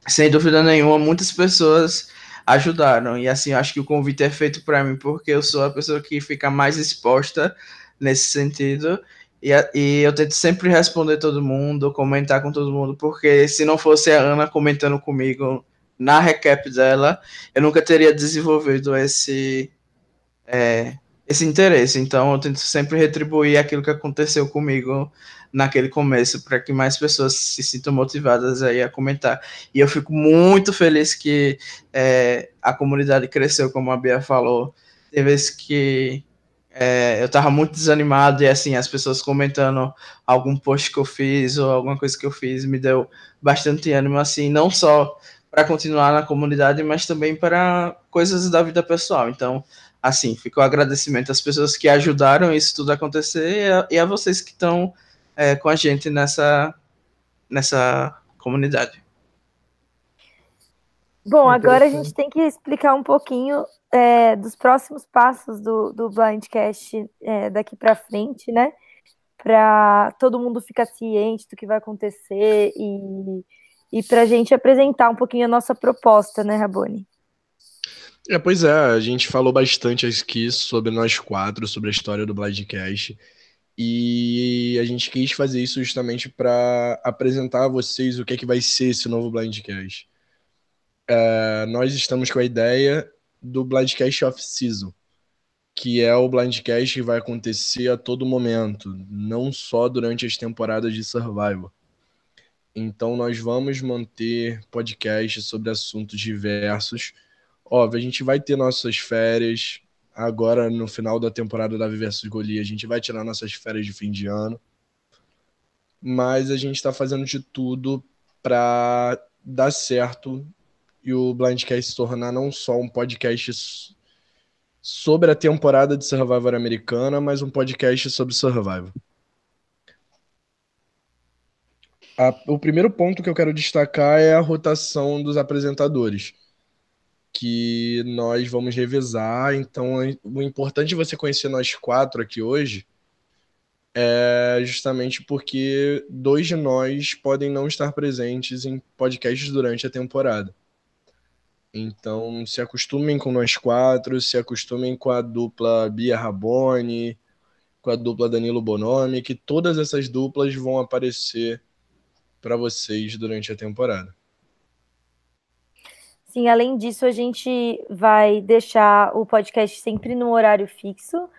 sem dúvida nenhuma, muitas pessoas ajudaram. E assim, acho que o convite é feito para mim porque eu sou a pessoa que fica mais exposta nesse sentido. E, e eu tento sempre responder todo mundo, comentar com todo mundo, porque se não fosse a Ana comentando comigo na recap dela, eu nunca teria desenvolvido esse, é, esse interesse. Então eu tento sempre retribuir aquilo que aconteceu comigo naquele começo para que mais pessoas se sintam motivadas aí a comentar. E eu fico muito feliz que é, a comunidade cresceu, como a Bia falou. Tem vezes que é, eu estava muito desanimado e assim, as pessoas comentando algum post que eu fiz ou alguma coisa que eu fiz me deu bastante ânimo, assim, não só para continuar na comunidade, mas também para coisas da vida pessoal. Então, assim, ficou o agradecimento às pessoas que ajudaram isso tudo a acontecer e a, e a vocês que estão é, com a gente nessa, nessa comunidade. Bom, agora a gente tem que explicar um pouquinho é, dos próximos passos do, do Blindcast é, daqui para frente, né? Para todo mundo ficar ciente do que vai acontecer e, e para a gente apresentar um pouquinho a nossa proposta, né, Raboni? É, pois é, a gente falou bastante aqui sobre nós quatro, sobre a história do Blindcast. E a gente quis fazer isso justamente para apresentar a vocês o que é que vai ser esse novo Blindcast. É, nós estamos com a ideia do Blindcast Off-Season, que é o Blindcast que vai acontecer a todo momento, não só durante as temporadas de Survival. Então nós vamos manter podcasts sobre assuntos diversos. Óbvio, a gente vai ter nossas férias, agora no final da temporada da Viver Goli, a gente vai tirar nossas férias de fim de ano. Mas a gente está fazendo de tudo para dar certo e o Blindcast se tornar não só um podcast sobre a temporada de Survivor americana, mas um podcast sobre Survivor. A, o primeiro ponto que eu quero destacar é a rotação dos apresentadores que nós vamos revisar. Então, o importante de você conhecer nós quatro aqui hoje é justamente porque dois de nós podem não estar presentes em podcasts durante a temporada. Então, se acostumem com nós quatro, se acostumem com a dupla Bia Raboni, com a dupla Danilo Bonomi, que todas essas duplas vão aparecer para vocês durante a temporada. Sim, além disso, a gente vai deixar o podcast sempre no horário fixo,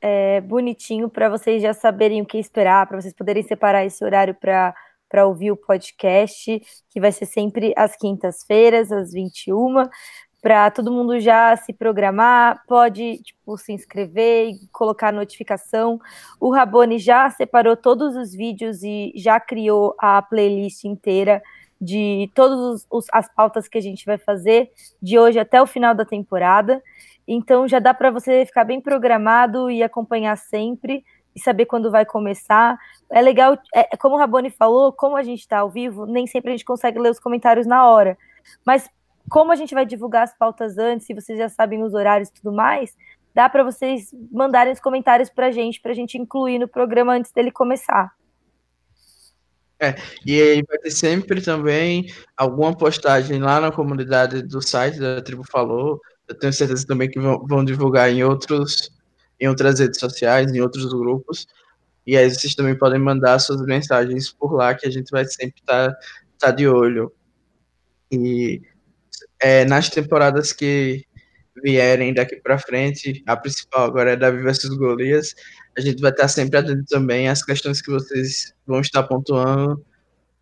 é, bonitinho, para vocês já saberem o que esperar, para vocês poderem separar esse horário para ouvir o podcast, que vai ser sempre às quintas-feiras, às 21 para todo mundo já se programar, pode tipo, se inscrever e colocar notificação. O Rabone já separou todos os vídeos e já criou a playlist inteira de todas as pautas que a gente vai fazer de hoje até o final da temporada. Então já dá para você ficar bem programado e acompanhar sempre e saber quando vai começar. É legal, é, é como o Raboni falou, como a gente está ao vivo, nem sempre a gente consegue ler os comentários na hora. Mas como a gente vai divulgar as pautas antes, se vocês já sabem os horários e tudo mais, dá para vocês mandarem os comentários para a gente, para a gente incluir no programa antes dele começar. É, e aí vai ter sempre também alguma postagem lá na comunidade do site da Tribo Falou. Eu tenho certeza também que vão, vão divulgar em outros em outras redes sociais, em outros grupos. E aí vocês também podem mandar suas mensagens por lá, que a gente vai sempre estar tá, tá de olho. E é, nas temporadas que vierem daqui para frente, a principal agora é Davi versus Golias, a gente vai estar sempre atento também às questões que vocês vão estar pontuando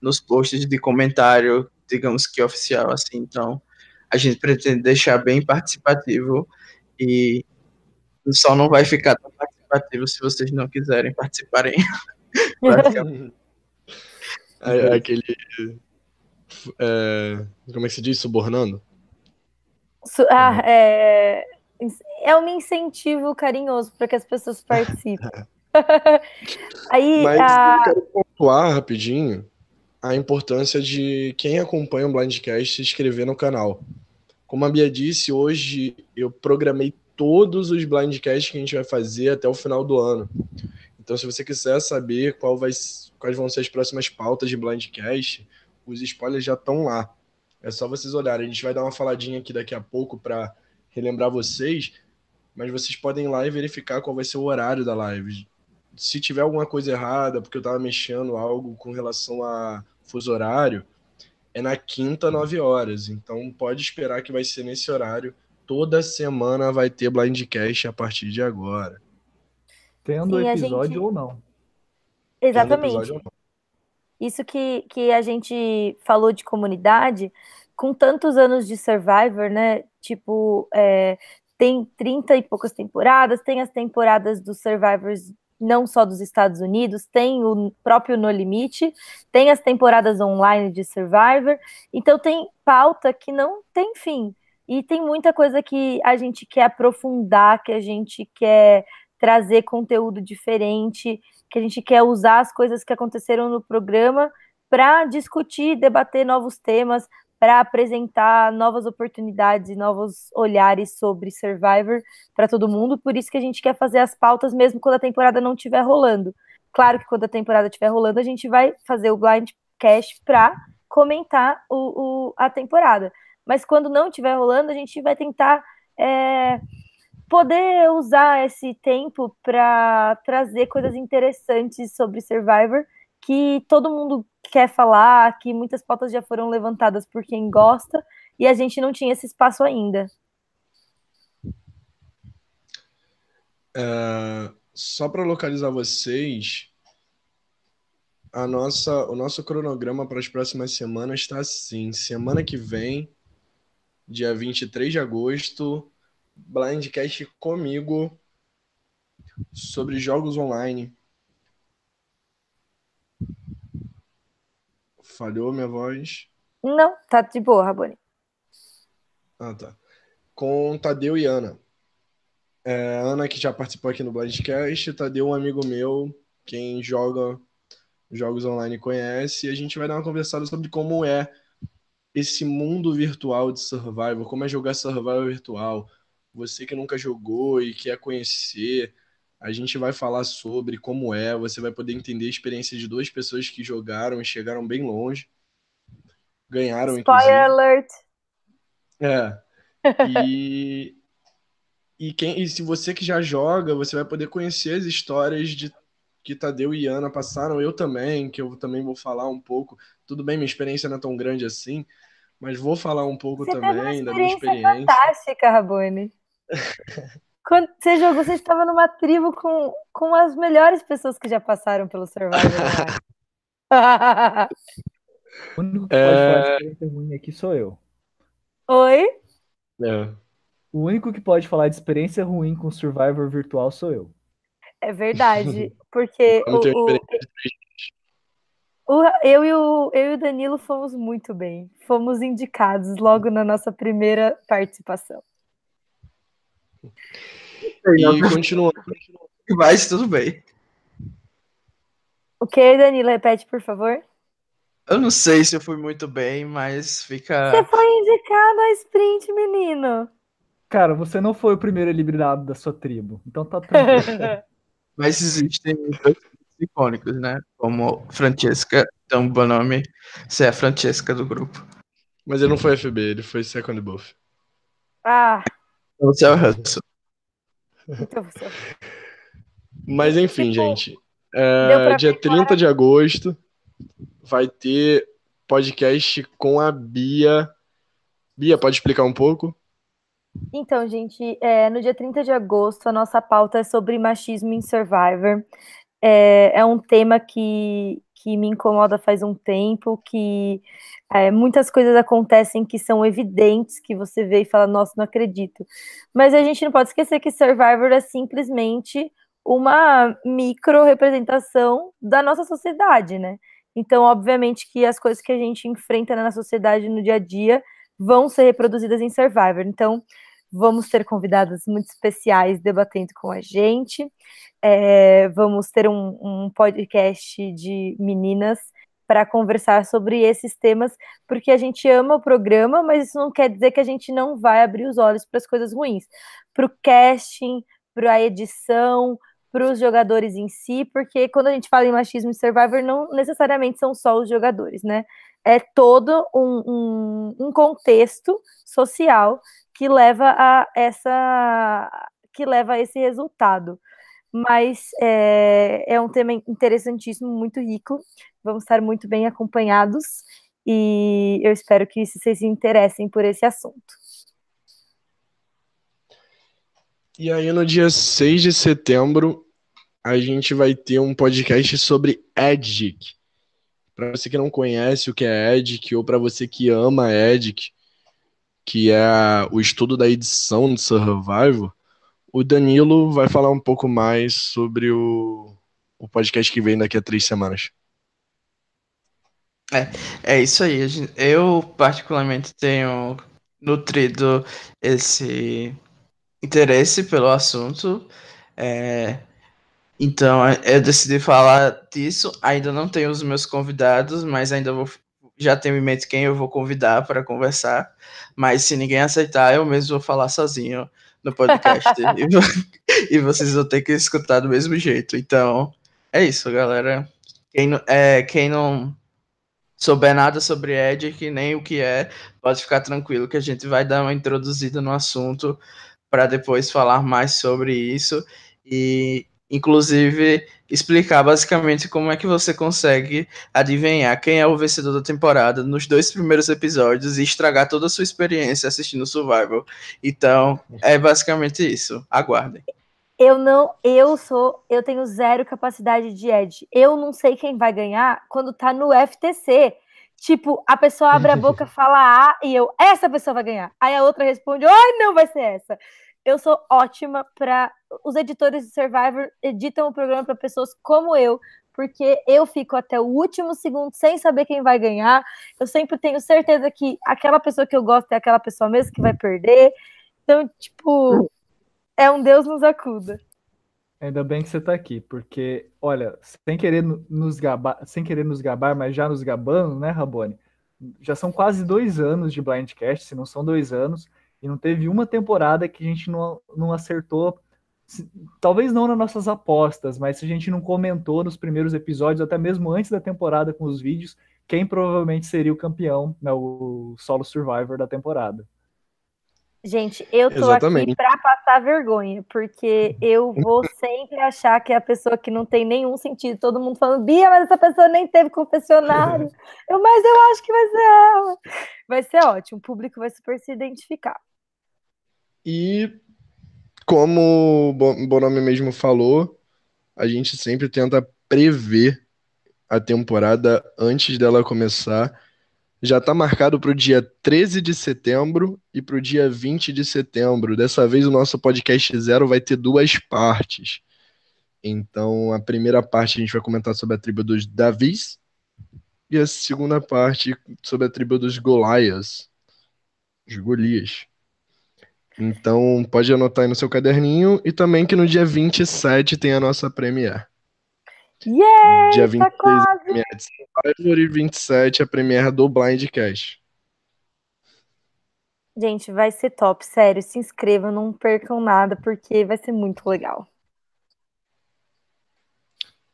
nos posts de comentário, digamos que oficial, assim. Então, a gente pretende deixar bem participativo e só não vai ficar tão participativo se vocês não quiserem participarem. é, aquele. É, como é que se diz? Subornando? Ah, é, é um incentivo carinhoso para que as pessoas participem. Aí, Mas a... eu quero pontuar rapidinho a importância de quem acompanha o Blindcast se inscrever no canal. Como a Bia disse, hoje eu programei todos os blindcasts que a gente vai fazer até o final do ano. Então, se você quiser saber qual vai, quais vão ser as próximas pautas de blindcast, os spoilers já estão lá. É só vocês olharem. A gente vai dar uma faladinha aqui daqui a pouco para relembrar vocês, mas vocês podem ir lá e verificar qual vai ser o horário da live. Se tiver alguma coisa errada, porque eu estava mexendo algo com relação a fuso horário, é na quinta, 9 horas. Então pode esperar que vai ser nesse horário toda semana vai ter Blindcast a partir de agora. Tendo Sim, episódio gente... ou não. Exatamente. Ou não. Isso que, que a gente falou de comunidade, com tantos anos de Survivor, né? Tipo, é, tem 30 e poucas temporadas, tem as temporadas dos Survivors não só dos Estados Unidos, tem o próprio No Limite, tem as temporadas online de Survivor, então tem pauta que não tem fim. E tem muita coisa que a gente quer aprofundar, que a gente quer trazer conteúdo diferente, que a gente quer usar as coisas que aconteceram no programa para discutir, debater novos temas, para apresentar novas oportunidades e novos olhares sobre Survivor para todo mundo. Por isso que a gente quer fazer as pautas mesmo quando a temporada não estiver rolando. Claro que quando a temporada estiver rolando, a gente vai fazer o blind cast para comentar o, o, a temporada mas quando não estiver rolando, a gente vai tentar é, poder usar esse tempo para trazer coisas interessantes sobre Survivor que todo mundo quer falar, que muitas pautas já foram levantadas por quem gosta e a gente não tinha esse espaço ainda. É, só para localizar vocês, a nossa, o nosso cronograma para as próximas semanas está assim: semana que vem dia 23 de agosto, Blindcast comigo sobre jogos online. Falhou minha voz? Não, tá de boa, Raboni. Ah, tá. Com Tadeu e Ana. É, Ana, que já participou aqui no Blindcast, Tadeu, um amigo meu, quem joga jogos online conhece, e a gente vai dar uma conversada sobre como é esse mundo virtual de survival, como é jogar survival virtual. Você que nunca jogou e quer conhecer, a gente vai falar sobre como é, você vai poder entender a experiência de duas pessoas que jogaram e chegaram bem longe. Ganharam, Spoiler alert! É. E, e, quem, e se você que já joga, você vai poder conhecer as histórias de que Tadeu e Ana passaram, eu também, que eu também vou falar um pouco. Tudo bem, minha experiência não é tão grande assim, mas vou falar um pouco você também da minha experiência. fantástica, Rabone. Quando você jogou, você estava numa tribo com, com as melhores pessoas que já passaram pelo Survivor. o único que pode falar de é. experiência ruim aqui sou eu. Oi? É. O único que pode falar de experiência ruim com Survivor virtual sou eu. É verdade, porque o, o, o, eu, e o, eu e o Danilo fomos muito bem. Fomos indicados logo na nossa primeira participação. E continuando. Mas tudo bem. O que, Danilo? Repete, por favor. Eu não sei se eu fui muito bem, mas fica. Você foi indicado a sprint, menino. Cara, você não foi o primeiro eliminado da sua tribo, então tá tranquilo. mas existem icônicos, né? Como Francesca, então bom nome, você é a Francesca do grupo. Mas ele não foi FB, ele foi second buff. Ah, Você é o Russell. então você. Mas enfim, Tipo, gente. É, dia ver 30 de agosto vai ter podcast com a Bia. Bia, pode explicar um pouco? Então, gente, é, no dia 30 de agosto, a nossa pauta é sobre machismo em Survivor. É, é um tema que, que me incomoda faz um tempo, que é, muitas coisas acontecem que são evidentes, que você vê e fala, nossa, não acredito. Mas a gente não pode esquecer que Survivor é simplesmente uma micro-representação da nossa sociedade, né? Então, obviamente que as coisas que a gente enfrenta na sociedade no dia a dia vão ser reproduzidas em Survivor. Então, vamos ter convidadas muito especiais debatendo com a gente. É, vamos ter um, um podcast de meninas para conversar sobre esses temas, porque a gente ama o programa, mas isso não quer dizer que a gente não vai abrir os olhos para as coisas ruins, para o casting, para a edição, para os jogadores em si, porque quando a gente fala em machismo em Survivor, não necessariamente são só os jogadores, né? É todo um, um, um contexto social que leva a essa que leva a esse resultado. Mas é, é um tema interessantíssimo, muito rico. Vamos estar muito bem acompanhados e eu espero que vocês se interessem por esse assunto. E aí, no dia 6 de setembro, a gente vai ter um podcast sobre Edic. Para você que não conhece o que é Edic, ou para você que ama Edic, que é o estudo da edição de Survival, o Danilo vai falar um pouco mais sobre o, o podcast que vem daqui a três semanas. É isso aí. Eu, particularmente, tenho nutrido esse interesse pelo assunto. é, Então, é, eu decidi falar disso. Ainda não tenho os meus convidados, mas ainda vou. Já tenho em mente quem eu vou convidar para conversar. Mas se ninguém aceitar, eu mesmo vou falar sozinho no podcast. e, e vocês vão ter que escutar do mesmo jeito. Então, é isso, galera. Quem, é, quem não souber nada sobre Edic, nem o que é, pode ficar tranquilo que a gente vai dar uma introduzida no assunto para depois falar mais sobre isso e, inclusive, explicar basicamente como é que você consegue adivinhar quem é o vencedor da temporada nos dois primeiros episódios e estragar toda a sua experiência assistindo Survival. Então, é basicamente isso. Aguardem. Eu não, eu sou, eu tenho zero capacidade de edge. Eu não sei quem vai ganhar quando tá no FTC. Tipo, a pessoa abre a boca, fala A e eu, essa pessoa vai ganhar. Aí a outra responde, ai, não vai ser essa. Eu sou ótima para os editores de Survivor editam o programa para pessoas como eu, porque eu fico até o último segundo sem saber quem vai ganhar. Eu sempre tenho certeza que aquela pessoa que eu gosto é aquela pessoa mesmo que vai perder. Então, tipo, é um Deus nos acuda. Ainda bem que você está aqui, porque, olha, sem querer no- nos gabar, sem querer nos gabar, mas já nos gabando, né, Rabone? Já são quase dois anos de Blindcast, se não são dois anos, e não teve uma temporada que a gente não, não acertou, se- talvez não nas nossas apostas, mas se a gente não comentou nos primeiros episódios, até mesmo antes da temporada com os vídeos, quem provavelmente seria o campeão, né, o solo survivor da temporada. Gente, eu tô Exatamente. aqui pra passar vergonha, porque eu vou sempre achar que é a pessoa que não tem nenhum sentido. Todo mundo falando, Bia, mas essa pessoa nem teve confessionário. Eu, mas eu acho que vai ser ela. Vai ser ótimo, o público vai super se identificar. E como o Bo- Bonomi mesmo falou, a gente sempre tenta prever a temporada antes dela começar. Já está marcado para o dia 13 de setembro e para o dia 20 de setembro. Dessa vez o nosso podcast zero vai ter duas partes. Então, a primeira parte a gente vai comentar sobre a tribo dos Davis e a segunda parte sobre a tribo dos Golias, os Golias. Então, pode anotar aí no seu caderninho e também que no dia 27 tem a nossa Premiere. Yay! Dia tá 26 a quase! Premiere de Survivor e 27 a Premiere do Blindcast. Gente, vai ser top, sério. Se inscrevam, não percam nada, porque vai ser muito legal.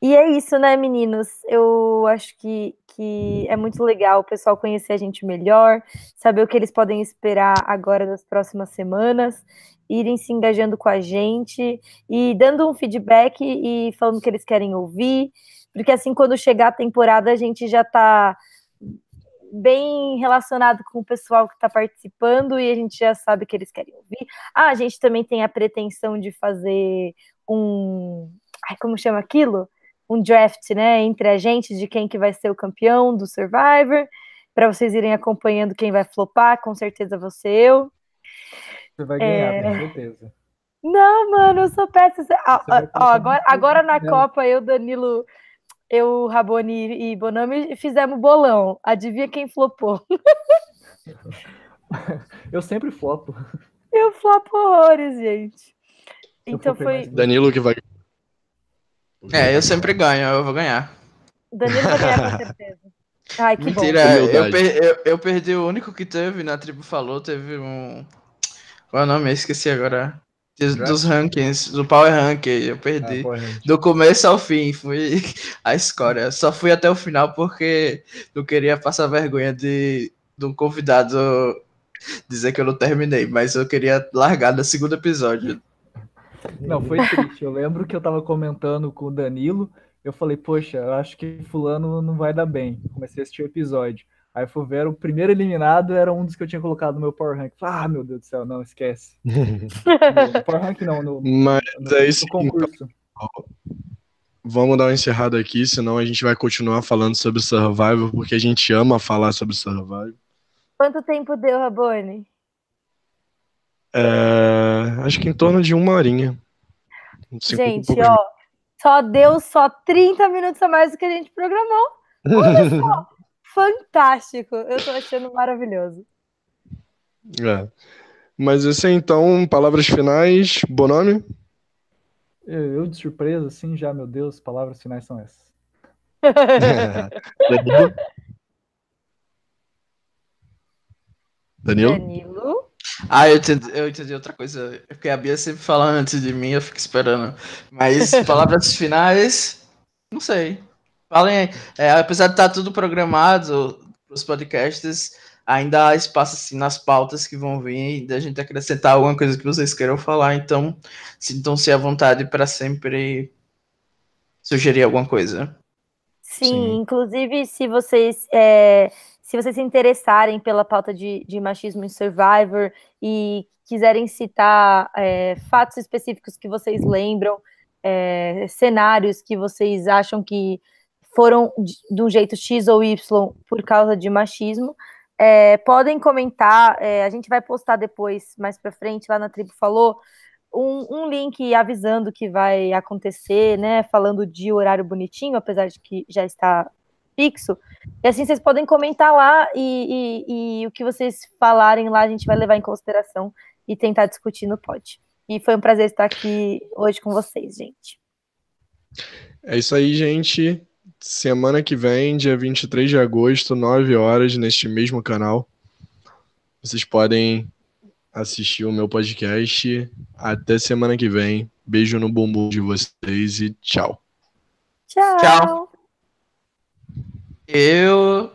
E é isso, né, meninos? Eu acho que, que é muito legal o pessoal conhecer a gente melhor, saber o que eles podem esperar agora das próximas semanas, irem se engajando com a gente e dando um feedback e falando o que eles querem ouvir, porque assim, quando chegar a temporada, a gente já está bem relacionado com o pessoal que está participando e a gente já sabe que eles querem ouvir. Ah, a gente também tem a pretensão de fazer um. Ai, como chama aquilo? Um draft, né? Entre a gente de quem que vai ser o campeão do Survivor, para vocês irem acompanhando quem vai flopar, com certeza você eu. Você vai ganhar, é... com certeza. Não, mano, eu sou péssima. Ah, ó, agora, agora na Copa, eu, Danilo, eu, Raboni e Bonami fizemos bolão. Adivinha quem flopou? eu sempre flopo. Eu flopo horrores, gente. Então foi. Danilo que vai. É, eu sempre ganho, eu vou ganhar. Danilo vai ganhar com certeza. Ai, que Mentira, bom. Eu, per eu, eu, perdi o único que teve na tribo falou, teve um. Qual é o nome? Eu esqueci agora dos rankings, do Power Ranking, eu perdi. Ah, do começo ao fim, fui a escória. Só fui até o final porque não queria passar vergonha de, de um convidado dizer que eu não terminei, mas eu queria largar no segundo episódio. Não, foi triste. Eu lembro que eu tava comentando com o Danilo, eu falei, poxa, eu acho que fulano não vai dar bem. Comecei a assistir o episódio. Aí fui ver, o primeiro eliminado era um dos que eu tinha colocado no meu Power Rank. Ah, meu Deus do céu, não, esquece. no Power Rank não, no, Mas no, é isso, no concurso. Então, vamos dar um encerrado aqui, senão a gente vai continuar falando sobre Survival, porque a gente ama falar sobre Survival. Quanto tempo deu, Rabone? É, acho que em torno de uma horinha. Gente, ó, só deu só 30 minutos a mais do que a gente programou. Olha só fantástico. Eu tô achando maravilhoso. É. Mas esse então, palavras finais, bom nome? Eu, eu, de surpresa, sim, já, meu Deus, palavras finais são essas. Danilo? Danilo? Danilo? Ah, eu entendi, eu entendi outra coisa. Porque a Bia sempre fala antes de mim, eu fico esperando. Mas palavras finais, não sei. Falem, é, apesar de estar tá tudo programado os podcasts, ainda há espaço assim nas pautas que vão vir da gente acrescentar alguma coisa que vocês queiram falar, então sintam-se à vontade para sempre sugerir alguma coisa. Sim, Sim. inclusive se vocês é, se vocês se interessarem pela pauta de, de machismo em Survivor e quiserem citar é, fatos específicos que vocês lembram, é, cenários que vocês acham que foram de um jeito X ou Y por causa de machismo. É, podem comentar, é, a gente vai postar depois, mais para frente, lá na Tribo Falou, um, um, link avisando que vai acontecer, né? Falando de horário bonitinho, apesar de que já está fixo. E assim vocês podem comentar lá e, e, e o que vocês falarem lá a gente vai levar em consideração e tentar discutir no pod. E foi um prazer estar aqui hoje com vocês, gente. É isso aí, gente semana que vem, dia 23 de agosto, 9 horas, neste mesmo canal. Vocês podem assistir o meu podcast. Até semana que vem. Beijo no bumbum de vocês e tchau. Tchau. Tchau. Eu